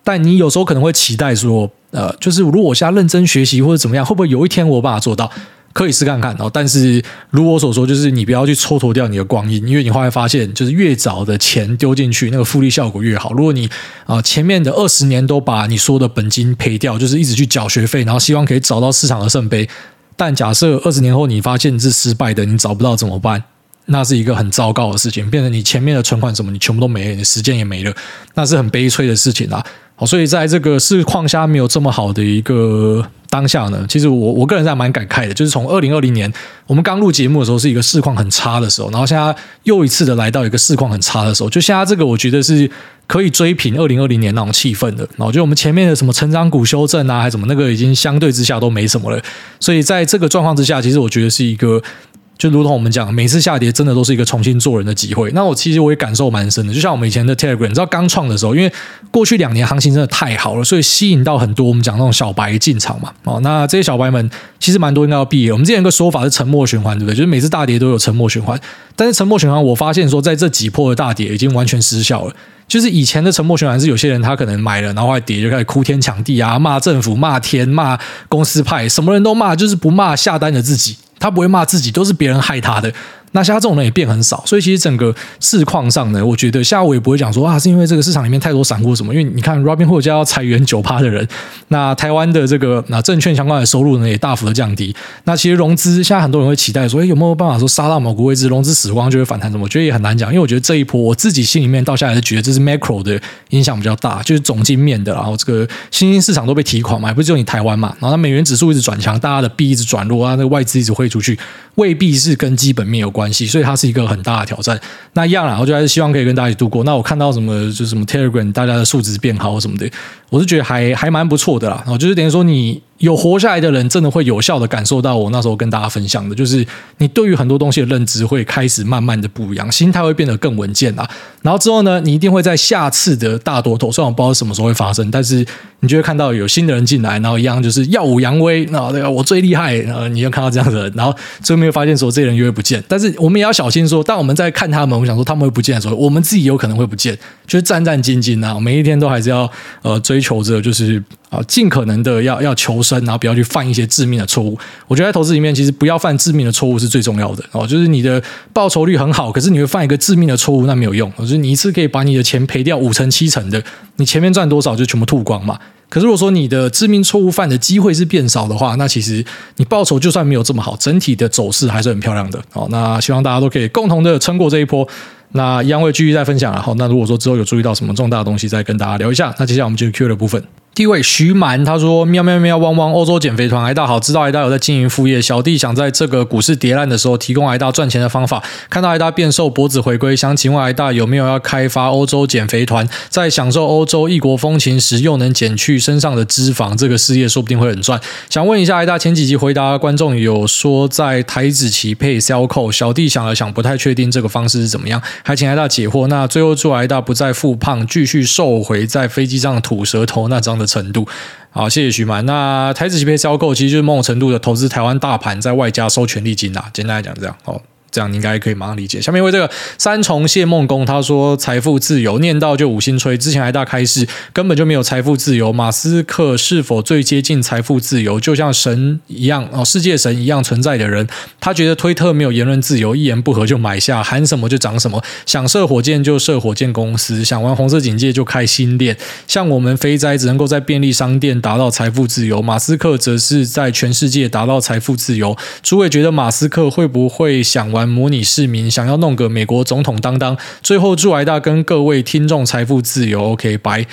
但你有时候可能会期待说，呃，就是如果我现在认真学习或者怎么样，会不会有一天我有办法做到？可以试看看哦，但是如我所说，就是你不要去蹉跎掉你的光阴，因为你会发现，就是越早的钱丢进去，那个复利效果越好。如果你啊前面的二十年都把你说的本金赔掉，就是一直去缴学费，然后希望可以找到市场的圣杯，但假设二十年后你发现是失败的，你找不到怎么办？那是一个很糟糕的事情，变成你前面的存款什么你全部都没了，你时间也没了，那是很悲催的事情啊。好，所以在这个市况下没有这么好的一个。当下呢，其实我我个人是还蛮感慨的，就是从二零二零年我们刚录节目的时候是一个市况很差的时候，然后现在又一次的来到一个市况很差的时候，就现在这个我觉得是可以追平二零二零年那种气氛的。然后就我们前面的什么成长股修正啊，还什么那个已经相对之下都没什么了，所以在这个状况之下，其实我觉得是一个。就如同我们讲，每次下跌真的都是一个重新做人的机会。那我其实我也感受蛮深的，就像我们以前的 Telegram，你知道刚创的时候，因为过去两年行情真的太好了，所以吸引到很多我们讲那种小白进场嘛。哦，那这些小白们其实蛮多应该要毕业。我们之前有个说法是沉默循环，对不对？就是每次大跌都有沉默循环，但是沉默循环我发现说，在这几波的大跌已经完全失效了。就是以前的沉默循环是有些人他可能买了，然后还跌，就开始哭天抢地啊，骂政府、骂天、骂公司派，什么人都骂，就是不骂下单的自己。他不会骂自己，都是别人害他的。那现在这种人也变很少，所以其实整个市况上呢，我觉得下午也不会讲说啊，是因为这个市场里面太多散户什么。因为你看，Robinhood 家要裁员九趴的人，那台湾的这个那证券相关的收入呢也大幅的降低。那其实融资现在很多人会期待说，哎，有没有办法说杀到某个位置，融资死光就会反弹什么？我觉得也很难讲，因为我觉得这一波我自己心里面到现在是觉得这是 macro 的影响比较大，就是总经面的，然后这个新兴市场都被提款嘛，也不是只有你台湾嘛，然后它美元指数一直转强，大家的币一直转弱啊，那个外资一直汇出去，未必是跟基本面有关关系，所以它是一个。很大的挑战，那一样啦，我就还是希望可以跟大家一起度过。那我看到什么，就什么 Telegram，大家的素质变好什么的，我是觉得还还蛮不错的啦。然后就是等于说你。有活下来的人，真的会有效的感受到我那时候跟大家分享的，就是你对于很多东西的认知会开始慢慢的不一样，心态会变得更稳健啊。然后之后呢，你一定会在下次的大多头，虽然我不知道什么时候会发生，但是你就会看到有新的人进来，然后一样就是耀武扬威，然后对吧？我最厉害，然后你就看到这样的人，然后最后没有发现说这些人又会不见。但是我们也要小心说，当我们在看他们，我想说他们会不见的时候，我们自己有可能会不见，就是战战兢兢啊，每一天都还是要呃追求着，就是。啊，尽可能的要要求生，然后不要去犯一些致命的错误。我觉得在投资里面，其实不要犯致命的错误是最重要的哦。就是你的报酬率很好，可是你会犯一个致命的错误，那没有用。就是你一次可以把你的钱赔掉五成七成的，你前面赚多少就全部吐光嘛。可是如果说你的致命错误犯的机会是变少的话，那其实你报酬就算没有这么好，整体的走势还是很漂亮的。好，那希望大家都可以共同的撑过这一波。那一样会继续再分享。然后，那如果说之后有注意到什么重大的东西，再跟大家聊一下。那接下来我们进入 Q 的部分。第一位徐满他说：“喵喵喵汪汪，欧洲减肥团，癌大好，知道癌大有在经营副业，小弟想在这个股市跌烂的时候提供癌大赚钱的方法。看到癌大变瘦，脖子回归，想请问癌大有没有要开发欧洲减肥团，在享受欧洲异国风情时又能减去身上的脂肪，这个事业说不定会很赚。想问一下癌大，前几集回答观众有说在台子期配 sell call，小弟想了想，不太确定这个方式是怎么样，还请癌大解惑。那最后祝癌大不再复胖，继续瘦回在飞机上吐舌头那张的。”程度好，谢谢徐曼。那台指期配销购其实就是某种程度的投资台湾大盘，在外加收权利金啦。简单来讲，这样哦。这样你应该可以马上理解。下面为这个三重谢梦工，他说财富自由念到就五星吹，之前还大开示根本就没有财富自由。马斯克是否最接近财富自由？就像神一样哦，世界神一样存在的人，他觉得推特没有言论自由，一言不合就买下，喊什么就涨什么，想射火箭就射火箭公司，想玩红色警戒就开新店。像我们肥宅只能够在便利商店达到财富自由，马斯克则是在全世界达到财富自由。诸位觉得马斯克会不会想玩？模拟市民想要弄个美国总统当当，最后祝挨大跟各位听众财富自由。OK，拜。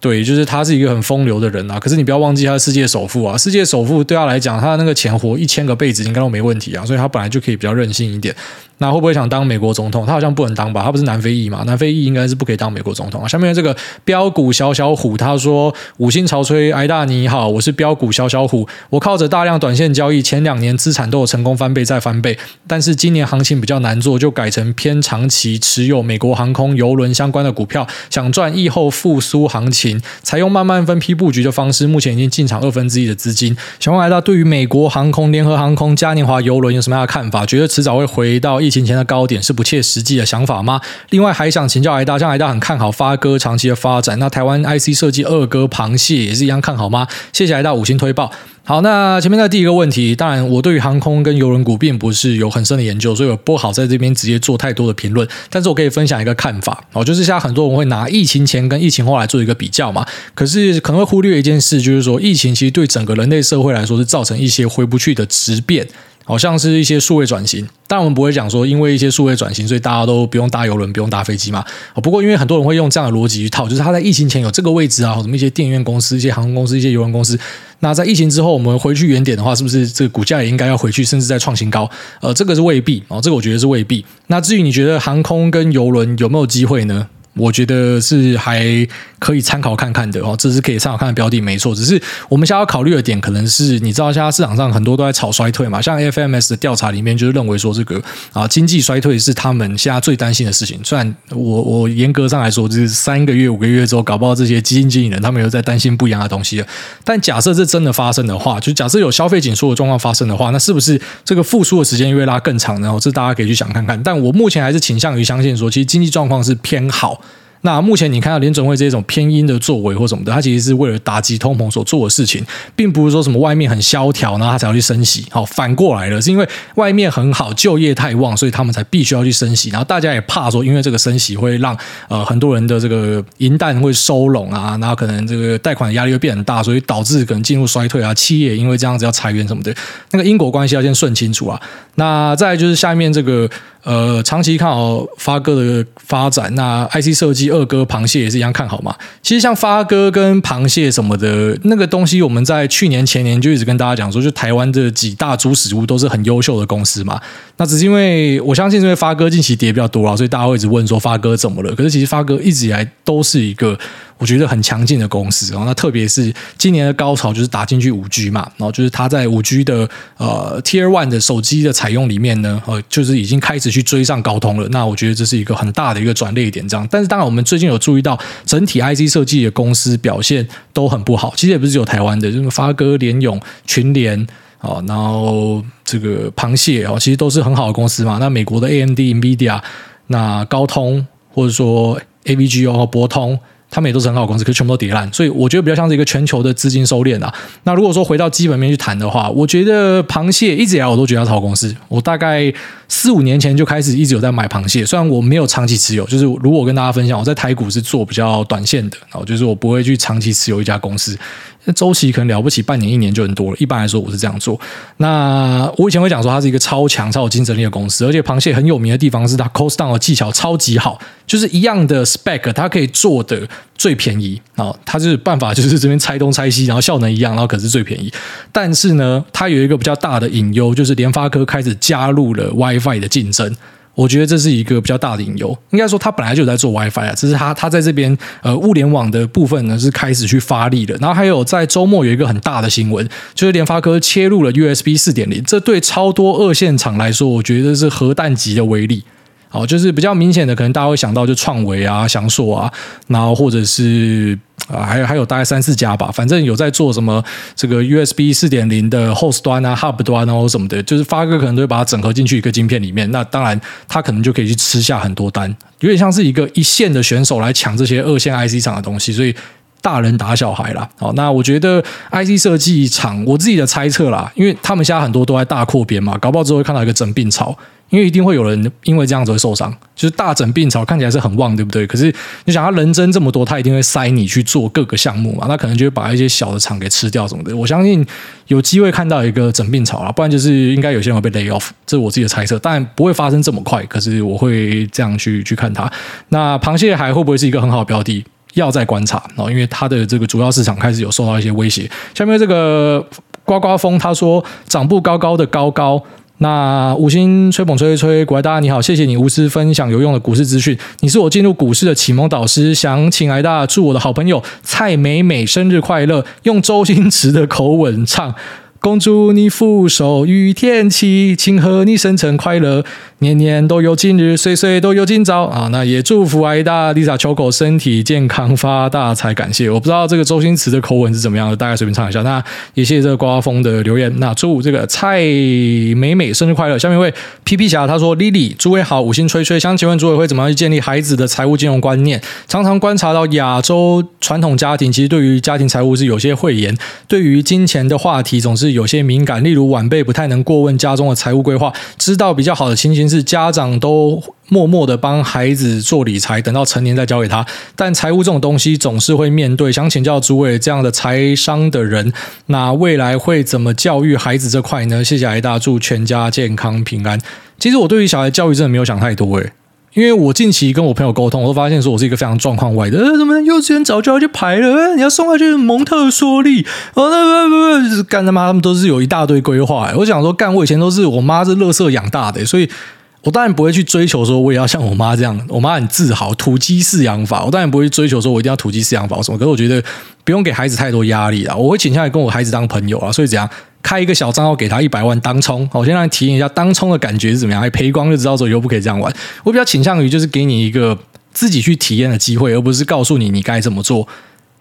对，就是他是一个很风流的人啊。可是你不要忘记，他是世界首富啊！世界首富对他来讲，他的那个钱活一千个辈子应该都没问题啊。所以他本来就可以比较任性一点。那会不会想当美国总统？他好像不能当吧？他不是南非裔嘛？南非裔应该是不可以当美国总统啊。下面这个标股小小虎他说：“五星潮吹，挨大你好，我是标股小小虎，我靠着大量短线交易，前两年资产都有成功翻倍再翻倍，但是今年行情比较难做，就改成偏长期持有美国航空、邮轮相关的股票，想赚疫后复苏行情，采用慢慢分批布局的方式，目前已经进场二分之一的资金。想问挨大对于美国航空、联合航空、嘉年华邮轮有什么样的看法？觉得迟早会回到疫情前的高点是不切实际的想法吗？另外还想请教挨大，像挨大很看好发哥长期的发展，那台湾 IC 设计二哥螃蟹也是一样看好吗？谢谢挨大五星推爆。好，那前面的第一个问题，当然我对于航空跟邮轮股并不是有很深的研究，所以我不好在这边直接做太多的评论。但是我可以分享一个看法哦，就是现在很多人会拿疫情前跟疫情后来做一个比较嘛，可是可能会忽略一件事，就是说疫情其实对整个人类社会来说是造成一些回不去的质变。好像是一些数位转型，但我们不会讲说，因为一些数位转型，所以大家都不用搭邮轮，不用搭飞机嘛。不过，因为很多人会用这样的逻辑去套，就是他在疫情前有这个位置啊，什么一些电影院公司、一些航空公司、一些游轮公司，那在疫情之后，我们回去原点的话，是不是这个股价也应该要回去，甚至再创新高？呃，这个是未必哦，这个我觉得是未必。那至于你觉得航空跟邮轮有没有机会呢？我觉得是还可以参考看看的哦，这是可以参考看的标的，没错。只是我们现在要考虑的点，可能是你知道，现在市场上很多都在炒衰退嘛，像 FMS 的调查里面就是认为说，这个啊经济衰退是他们现在最担心的事情。虽然我我严格上来说，就是三个月、五个月之后，搞不好这些基金经理人他们又在担心不一样的东西了。但假设这真的发生的话，就假设有消费紧缩的状况发生的话，那是不是这个复苏的时间又会拉更长？然后这大家可以去想看看。但我目前还是倾向于相信说，其实经济状况是偏好。那目前你看到联准会这种偏鹰的作为或什么的，它其实是为了打击通膨所做的事情，并不是说什么外面很萧条，然后它才要去升息。好，反过来了，是因为外面很好，就业太旺，所以他们才必须要去升息。然后大家也怕说，因为这个升息会让呃很多人的这个银弹会收拢啊，然后可能这个贷款的压力会变很大，所以导致可能进入衰退啊，企业因为这样子要裁员什么的，那个因果关系要先顺清楚啊。那再就是下面这个。呃，长期看好发哥的发展，那 IC 设计二哥螃蟹也是一样看好嘛。其实像发哥跟螃蟹什么的那个东西，我们在去年前年就一直跟大家讲说，就台湾的几大猪食物都是很优秀的公司嘛。那只是因为我相信，因为发哥近期跌比较多啊，所以大家会一直问说发哥怎么了？可是其实发哥一直以来都是一个。我觉得很强劲的公司，然后那特别是今年的高潮就是打进去五 G 嘛，然后就是它在五 G 的呃 Tier One 的手机的采用里面呢，呃，就是已经开始去追上高通了。那我觉得这是一个很大的一个转捩点，这样。但是当然，我们最近有注意到整体 IC 设计的公司表现都很不好。其实也不是只有台湾的，就是发哥、联咏、群联啊，然后这个螃蟹哦，其实都是很好的公司嘛。那美国的 AMD、NVIDIA，那高通或者说 AVGO 和博通。他们也都是很好公司，可是全部都跌烂，所以我觉得比较像是一个全球的资金收敛啊。那如果说回到基本面去谈的话，我觉得螃蟹一直以来我都觉得是好公司。我大概四五年前就开始一直有在买螃蟹，虽然我没有长期持有，就是如果跟大家分享，我在台股是做比较短线的，然后就是我不会去长期持有一家公司。那周期可能了不起，半年一年就很多了。一般来说，我是这样做。那我以前会讲说，它是一个超强、超有竞争力的公司，而且螃蟹很有名的地方是它 cost down 的技巧超级好，就是一样的 spec，它可以做的最便宜啊。它就是办法，就是这边拆东拆西，然后效能一样，然后可是最便宜。但是呢，它有一个比较大的隐忧，就是联发科开始加入了 WiFi 的竞争。我觉得这是一个比较大的隐忧。应该说，他本来就有在做 WiFi 啊，只是他他在这边呃物联网的部分呢是开始去发力了。然后还有在周末有一个很大的新闻，就是联发科切入了 USB 四点零，这对超多二线厂来说，我觉得是核弹级的威力。好，就是比较明显的，可能大家会想到就创维啊、祥硕啊，然后或者是。啊，还有还有大概三四家吧，反正有在做什么这个 USB 四点零的 host 端啊、hub 端啊或什么的，就是发哥可能都会把它整合进去一个晶片里面。那当然，他可能就可以去吃下很多单，有点像是一个一线的选手来抢这些二线 IC 厂的东西，所以大人打小孩啦。好，那我觉得 IC 设计厂，我自己的猜测啦，因为他们现在很多都在大扩编嘛，搞不好之后会看到一个整并潮。因为一定会有人因为这样子会受伤，就是大整并潮看起来是很旺，对不对？可是你想，他人真这么多，他一定会塞你去做各个项目嘛，那可能就会把一些小的厂给吃掉什么的。我相信有机会看到一个整并潮啊，不然就是应该有些人会被 lay off，这是我自己的猜测。当然不会发生这么快，可是我会这样去去看它。那螃蟹还会不会是一个很好的标的？要再观察哦，因为它的这个主要市场开始有受到一些威胁。下面这个刮刮风他说，长不高高的高高。那五星吹捧吹吹吹，各位大家你好，谢谢你无私分享有用的股市资讯，你是我进入股市的启蒙导师，想请来大祝我的好朋友蔡美美生日快乐，用周星驰的口吻唱。恭祝你福寿与天齐，庆贺你生辰快乐，年年都有今日，岁岁都有今朝啊！那也祝福爱大 Lisa 秋狗身体健康发大财，感谢。我不知道这个周星驰的口吻是怎么样的，大概随便唱一下。那也谢谢这个刮风的留言。那祝这个蔡美美生日快乐。下面一位皮皮侠他说：“Lily，诸位好，五星吹吹，想请问诸位会怎么样去建立孩子的财务金融观念？常常观察到亚洲传统家庭，其实对于家庭财务是有些讳言，对于金钱的话题总是。”有些敏感，例如晚辈不太能过问家中的财务规划。知道比较好的情形是，家长都默默的帮孩子做理财，等到成年再交给他。但财务这种东西总是会面对。想请教诸位这样的财商的人，那未来会怎么教育孩子这块呢？谢谢癌大，祝全家健康平安。其实我对于小孩教育真的没有想太多诶。因为我近期跟我朋友沟通，我都发现说我是一个非常状况外的。呃，什么幼稚园早就要去排了？呃，你要送他去蒙特梭利？哦，那不不不，干他妈他们都是有一大堆规划。我想说，干我以前都是我妈是垃圾养大的，所以我当然不会去追求说我也要像我妈这样。我妈很自豪土鸡饲养法，我当然不会追求说我一定要土鸡饲养法什么。可是我觉得不用给孩子太多压力啊，我会倾向于跟我孩子当朋友啊，所以怎样？开一个小账号给他一百万当冲，我先让你体验一下当冲的感觉是怎么样。还赔光就知道说以后不可以这样玩。我比较倾向于就是给你一个自己去体验的机会，而不是告诉你你该怎么做。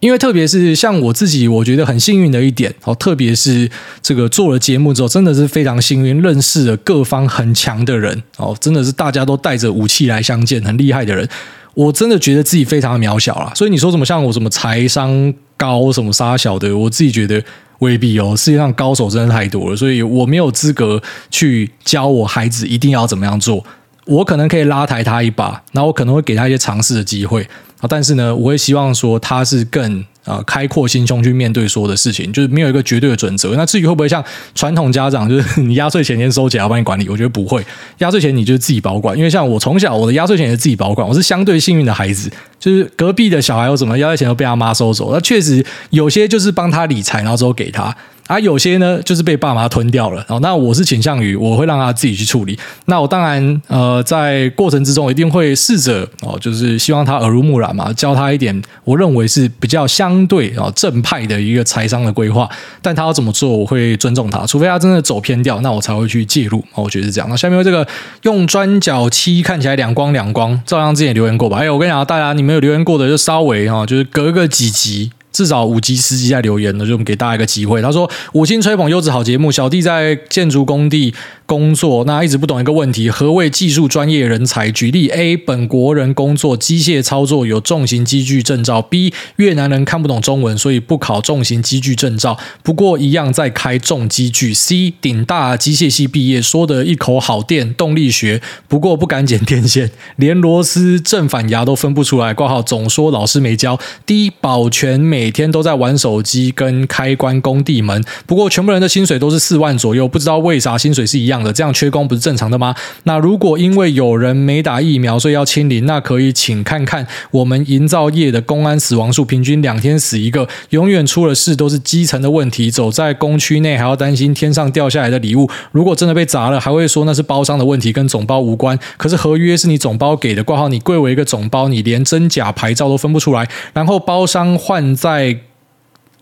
因为特别是像我自己，我觉得很幸运的一点哦，特别是这个做了节目之后，真的是非常幸运，认识了各方很强的人哦，真的是大家都带着武器来相见，很厉害的人。我真的觉得自己非常的渺小啦。所以你说什么像我什么财商高什么杀小的，我自己觉得。未必哦，世界上高手真的太多了，所以我没有资格去教我孩子一定要怎么样做。我可能可以拉抬他一把，然后我可能会给他一些尝试的机会。但是呢，我会希望说他是更。啊，开阔心胸去面对所有的事情，就是没有一个绝对的准则。那至于会不会像传统家长，就是你压岁钱先收起来，我帮你管理？我觉得不会，压岁钱你就自己保管。因为像我从小，我的压岁钱也是自己保管，我是相对幸运的孩子。就是隔壁的小孩有什么压岁钱都被他妈收走，那确实有些就是帮他理财，然后之后给他。啊，有些呢就是被爸妈吞掉了。哦，那我是倾向于我会让他自己去处理。那我当然呃，在过程之中一定会试着哦，就是希望他耳濡目染嘛，教他一点我认为是比较相对啊正派的一个财商的规划。但他要怎么做，我会尊重他，除非他真的走偏掉，那我才会去介入。哦，我觉得是这样。那下面这个用砖脚漆看起来两光两光，照样之前留言过吧？哎，我跟你讲，大家你没有留言过的就稍微哈，就是隔个几集。至少五级十集在留言呢，就给大家一个机会。他说：“五星吹捧优质好节目，小弟在建筑工地工作，那一直不懂一个问题：何谓技术专业人才？举例 A，本国人工作机械操作有重型机具证照；B，越南人看不懂中文，所以不考重型机具证照，不过一样在开重机具；C，顶大机械系毕业，说的一口好电动力学，不过不敢剪电线，连螺丝正反牙都分不出来，挂号总说老师没教；D，保全美。”每天都在玩手机跟开关工地门，不过全部人的薪水都是四万左右，不知道为啥薪水是一样的，这样缺工不是正常的吗？那如果因为有人没打疫苗，所以要清零，那可以请看看我们营造业的公安死亡数，平均两天死一个，永远出了事都是基层的问题，走在工区内还要担心天上掉下来的礼物，如果真的被砸了，还会说那是包商的问题，跟总包无关。可是合约是你总包给的，挂号你贵为一个总包，你连真假牌照都分不出来，然后包商换在。在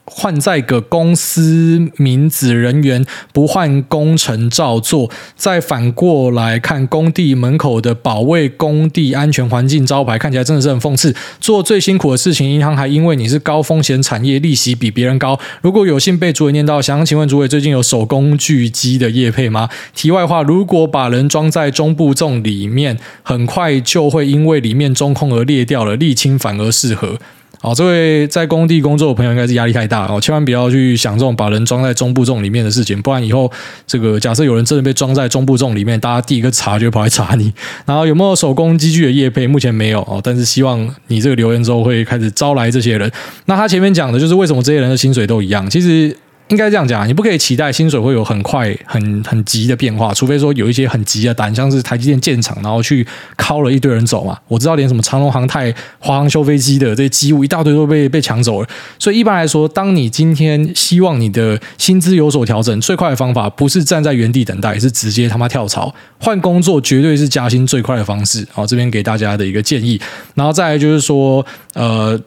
换在个公司名字人员不换工程照做，再反过来看工地门口的保卫工地安全环境招牌，看起来真的是很讽刺。做最辛苦的事情，银行还因为你是高风险产业，利息比别人高。如果有幸被主委念到，想请问主委最近有手工锯机的业配吗？题外话，如果把人装在中部粽里面，很快就会因为里面中空而裂掉了，沥青反而适合。好，这位在工地工作的朋友应该是压力太大哦，千万不要去想这种把人装在中部重里面的事情，不然以后这个假设有人真的被装在中部重里面，大家第一个查就会跑来查你。然后有没有手工机具的业配？目前没有哦，但是希望你这个留言之后会开始招来这些人。那他前面讲的就是为什么这些人的薪水都一样？其实应该这样讲，你不可以期待薪水会有很快、很很急的变化，除非说有一些很急的单，像是台积电建厂，然后去敲了一堆人走嘛。我知道连什么长荣航太、华航修飞机的这些机务一大堆都被被抢走了。所以一般来说，当你今天希望你的薪资有所调整，最快的方法不是站在原地等待，是直接他妈跳槽换工作，绝对是加薪最快的方式。好，这边给大家的一个建议。然后再来就是说，呃。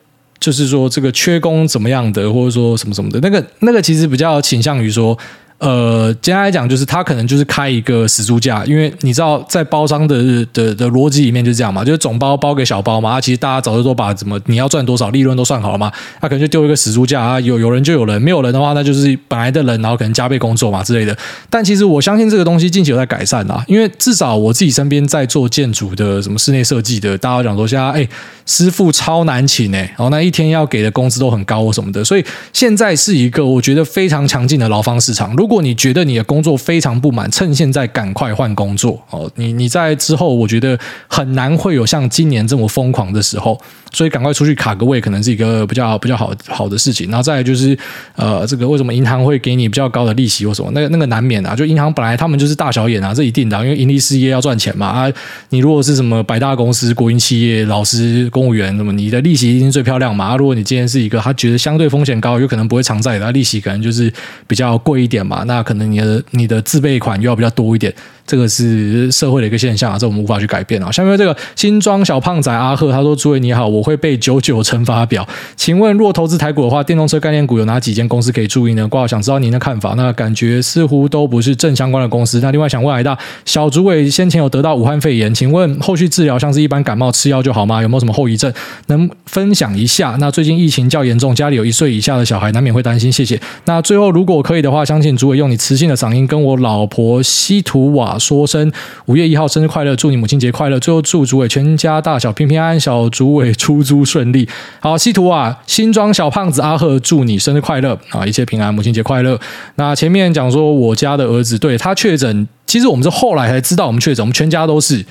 就是说，这个缺工怎么样的，或者说什么什么的，那个那个其实比较倾向于说。呃，简单来讲，就是他可能就是开一个死猪价，因为你知道，在包商的的的逻辑里面就是这样嘛，就是总包包给小包嘛。啊，其实大家早就都把怎么你要赚多少利润都算好了嘛。他可能就丢一个死猪价啊，有有人就有人，没有人的话，那就是本来的人，然后可能加倍工作嘛之类的。但其实我相信这个东西近期有在改善啦，因为至少我自己身边在做建筑的，什么室内设计的，大家讲说现在哎，师傅超难请哎，哦那一天要给的工资都很高什么的，所以现在是一个我觉得非常强劲的劳方市场。如果你觉得你的工作非常不满，趁现在赶快换工作哦！你你在之后，我觉得很难会有像今年这么疯狂的时候。所以赶快出去卡个位，可能是一个比较比较好好的事情。然后再来就是，呃，这个为什么银行会给你比较高的利息或什么？那个那个难免啊，就银行本来他们就是大小眼啊，这一定的，因为盈利事业要赚钱嘛啊。你如果是什么百大公司、国营企业、老师、公务员，那么你的利息一定最漂亮嘛啊。如果你今天是一个他觉得相对风险高，有可能不会偿债的，利息可能就是比较贵一点嘛。那可能你的你的自备款又要比较多一点。这个是社会的一个现象啊，这我们无法去改变啊。下面这个新装小胖仔阿赫他说：“诸位你好，我会背九九乘法表，请问若投资台股的话，电动车概念股有哪几间公司可以注意呢？挂号想知道您的看法。那感觉似乎都不是正相关的公司。那另外想问海大小主委先前有得到武汉肺炎，请问后续治疗像是一般感冒吃药就好吗？有没有什么后后遗症？能分享一下？那最近疫情较严重，家里有一岁以下的小孩，难免会担心。谢谢。那最后如果可以的话，相信主委用你磁性的嗓音跟我老婆西图瓦。”说声五月一号生日快乐，祝你母亲节快乐。最后祝主委全家大小平平安安，小主委出租顺利。好，西图瓦，新装小胖子阿赫，祝你生日快乐啊，一切平安，母亲节快乐。那前面讲说我家的儿子对他确诊，其实我们是后来才知道我们确诊，我们全家都是。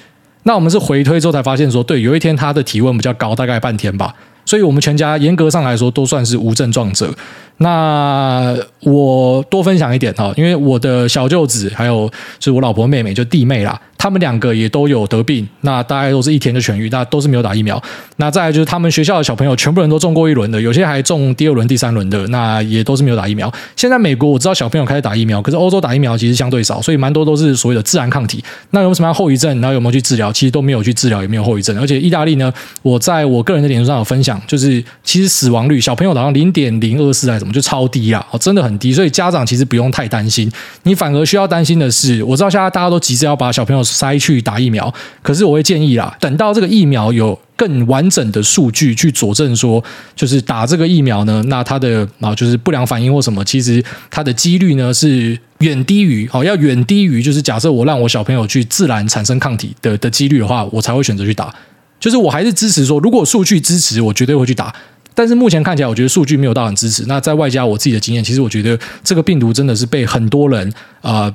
那我们是回推之后才发现说，对，有一天他的体温比较高，大概半天吧，所以我们全家严格上来说都算是无症状者。那我多分享一点哈，因为我的小舅子还有就是我老婆妹妹，就弟妹啦。他们两个也都有得病，那大概都是一天就痊愈，那都是没有打疫苗。那再来就是他们学校的小朋友，全部人都中过一轮的，有些还中第二轮、第三轮的，那也都是没有打疫苗。现在美国我知道小朋友开始打疫苗，可是欧洲打疫苗其实相对少，所以蛮多都是所谓的自然抗体。那有什么样后遗症？然后有没有去治疗？其实都没有去治疗，也没有后遗症。而且意大利呢，我在我个人的脸书上有分享，就是其实死亡率小朋友好像零点零二四还是什么，就超低啊，哦，真的很低。所以家长其实不用太担心，你反而需要担心的是，我知道现在大家都急着要把小朋友。塞去打疫苗，可是我会建议啦，等到这个疫苗有更完整的数据去佐证说，就是打这个疫苗呢，那它的啊就是不良反应或什么，其实它的几率呢是远低于哦，要远低于就是假设我让我小朋友去自然产生抗体的的几率的话，我才会选择去打。就是我还是支持说，如果数据支持，我绝对会去打。但是目前看起来，我觉得数据没有到很支持。那在外加我自己的经验，其实我觉得这个病毒真的是被很多人啊。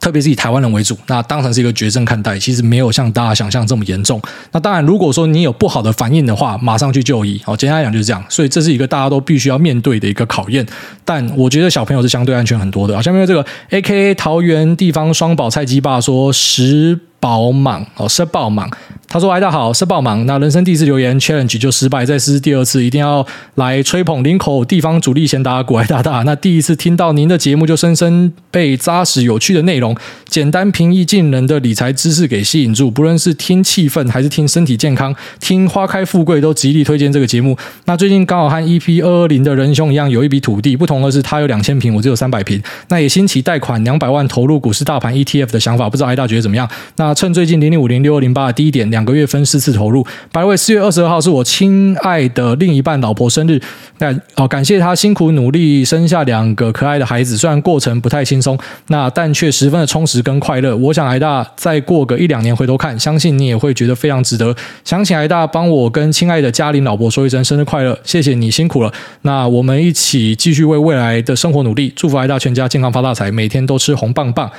特别是以台湾人为主，那当成是一个绝症看待，其实没有像大家想象这么严重。那当然，如果说你有不好的反应的话，马上去就医。好，简单来讲就是这样。所以这是一个大家都必须要面对的一个考验。但我觉得小朋友是相对安全很多的。好，下面这个 AKA 桃园地方双宝菜鸡爸说十。宝莽哦，是爆莽。他说：“哎，大家好，是爆莽。那人生第一次留言 challenge 就失败，再试第二次，一定要来吹捧林口地方主力贤达股癌大大。那第一次听到您的节目，就深深被扎实有趣的内容、简单平易近人的理财知识给吸引住。不论是听气氛还是听身体健康，听花开富贵，都极力推荐这个节目。那最近刚好和 EP 二二零的仁兄一样，有一笔土地，不同的是他有两千平，我只有三百平。那也兴起贷款两百万投入股市大盘 ETF 的想法，不知道艾大觉得怎么样？那。”趁最近零零五零六二零八的低点，两个月分四次投入。百位四月二十二号是我亲爱的另一半老婆生日，那哦感谢她辛苦努力生下两个可爱的孩子，虽然过程不太轻松，那但却十分的充实跟快乐。我想癌大再过个一两年回头看，相信你也会觉得非常值得。想请癌大帮我跟亲爱的嘉玲老婆说一声生日快乐，谢谢你辛苦了。那我们一起继续为未来的生活努力，祝福癌大全家健康发大财，每天都吃红棒棒。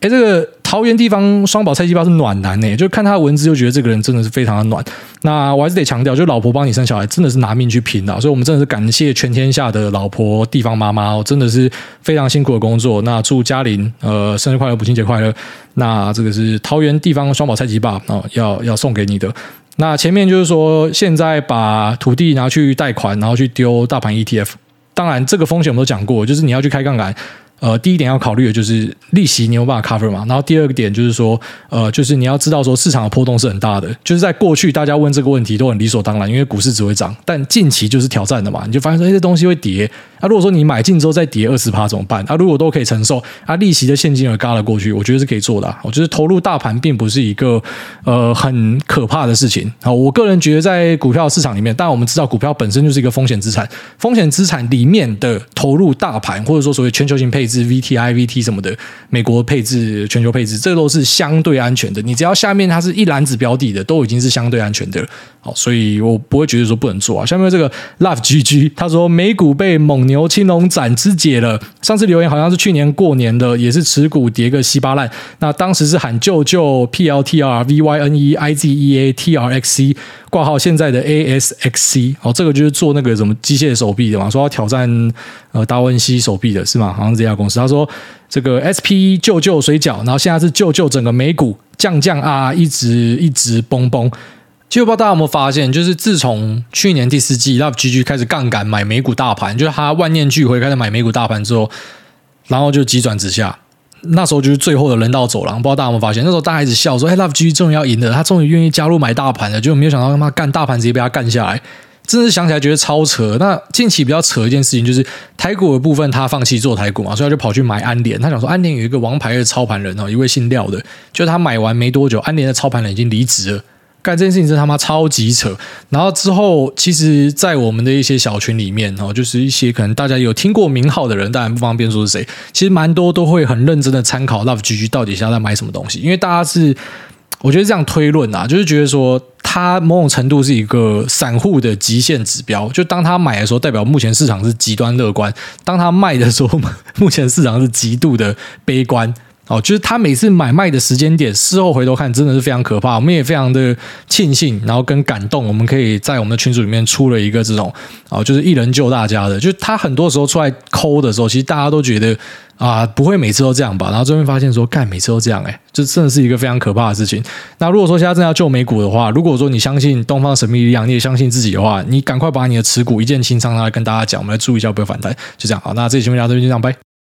哎，这个桃园地方双宝菜鸡爸是暖男呢，就看他的文字就觉得这个人真的是非常的暖。那我还是得强调，就老婆帮你生小孩，真的是拿命去拼的，所以我们真的是感谢全天下的老婆地方妈妈，真的是非常辛苦的工作。那祝嘉玲呃生日快乐，母亲节快乐。那这个是桃园地方双宝菜鸡爸啊，要要送给你的。那前面就是说，现在把土地拿去贷款，然后去丢大盘 ETF，当然这个风险我们都讲过，就是你要去开杠杆。呃，第一点要考虑的就是利息，你有办法 cover 嘛？然后第二个点就是说，呃，就是你要知道说市场的波动是很大的。就是在过去大家问这个问题都很理所当然，因为股市只会涨，但近期就是挑战的嘛。你就发现说，这些东西会跌。那、啊、如果说你买进之后再跌二十趴怎么办？啊，如果都可以承受，啊，利息的现金流嘎了过去，我觉得是可以做的、我觉得投入大盘并不是一个呃很可怕的事情。好，我个人觉得在股票市场里面，当然我们知道股票本身就是一个风险资产，风险资产里面的投入大盘或者说所谓全球型配。置 VTI、VT 什么的，美国配置、全球配置，这都是相对安全的。你只要下面它是一篮子标的的，都已经是相对安全的。好，所以我不会觉得说不能做啊。下面这个 Love GG 他说美股被蒙牛、青龙斩肢解了。上次留言好像是去年过年的，也是持股跌个稀巴烂。那当时是喊舅舅 PLTR、VYNE、IZEA、TRXC。挂号现在的 ASXC 哦，这个就是做那个什么机械手臂的嘛，说要挑战呃达文西手臂的是吗？好像这样公司，他说这个 SP 救救水饺，然后现在是救救整个美股降降啊，一直一直崩崩。其实不知道大家有没有发现，就是自从去年第四季 Love GG 开始杠杆买美股大盘，就是他万念俱灰开始买美股大盘之后，然后就急转直下。那时候就是最后的人道走廊，不知道大家有没有发现？那时候大家一直笑说：“哎，Love GG 终于要赢了，他终于愿意加入买大盘了。”结果没有想到他妈干大盘直接被他干下来，真的是想起来觉得超扯。那近期比较扯一件事情就是台股的部分，他放弃做台股嘛，所以他就跑去买安联。他想说安联有一个王牌的操盘人哦，一位姓廖的，就他买完没多久，安联的操盘人已经离职了。干这件事情真他妈超级扯，然后之后，其实，在我们的一些小群里面哦，就是一些可能大家有听过名号的人，当然不方便说是谁。其实蛮多都会很认真的参考 Love GG 到底现在在买什么东西，因为大家是我觉得这样推论啊，就是觉得说它某种程度是一个散户的极限指标，就当他买的时候，代表目前市场是极端乐观；当他卖的时候，目前市场是极度的悲观。哦，就是他每次买卖的时间点，事后回头看，真的是非常可怕。我们也非常的庆幸，然后跟感动，我们可以在我们的群组里面出了一个这种，哦，就是一人救大家的。就是他很多时候出来抠的时候，其实大家都觉得啊，不会每次都这样吧？然后最后发现说，干，每次都这样，欸，哎，这真的是一个非常可怕的事情。那如果说现在正要救美股的话，如果说你相信东方神秘力量，你也相信自己的话，你赶快把你的持股一键清仓，来跟大家讲，我们来注意一下不要反弹。就这样，好，那这期节目就到这边就这样，拜。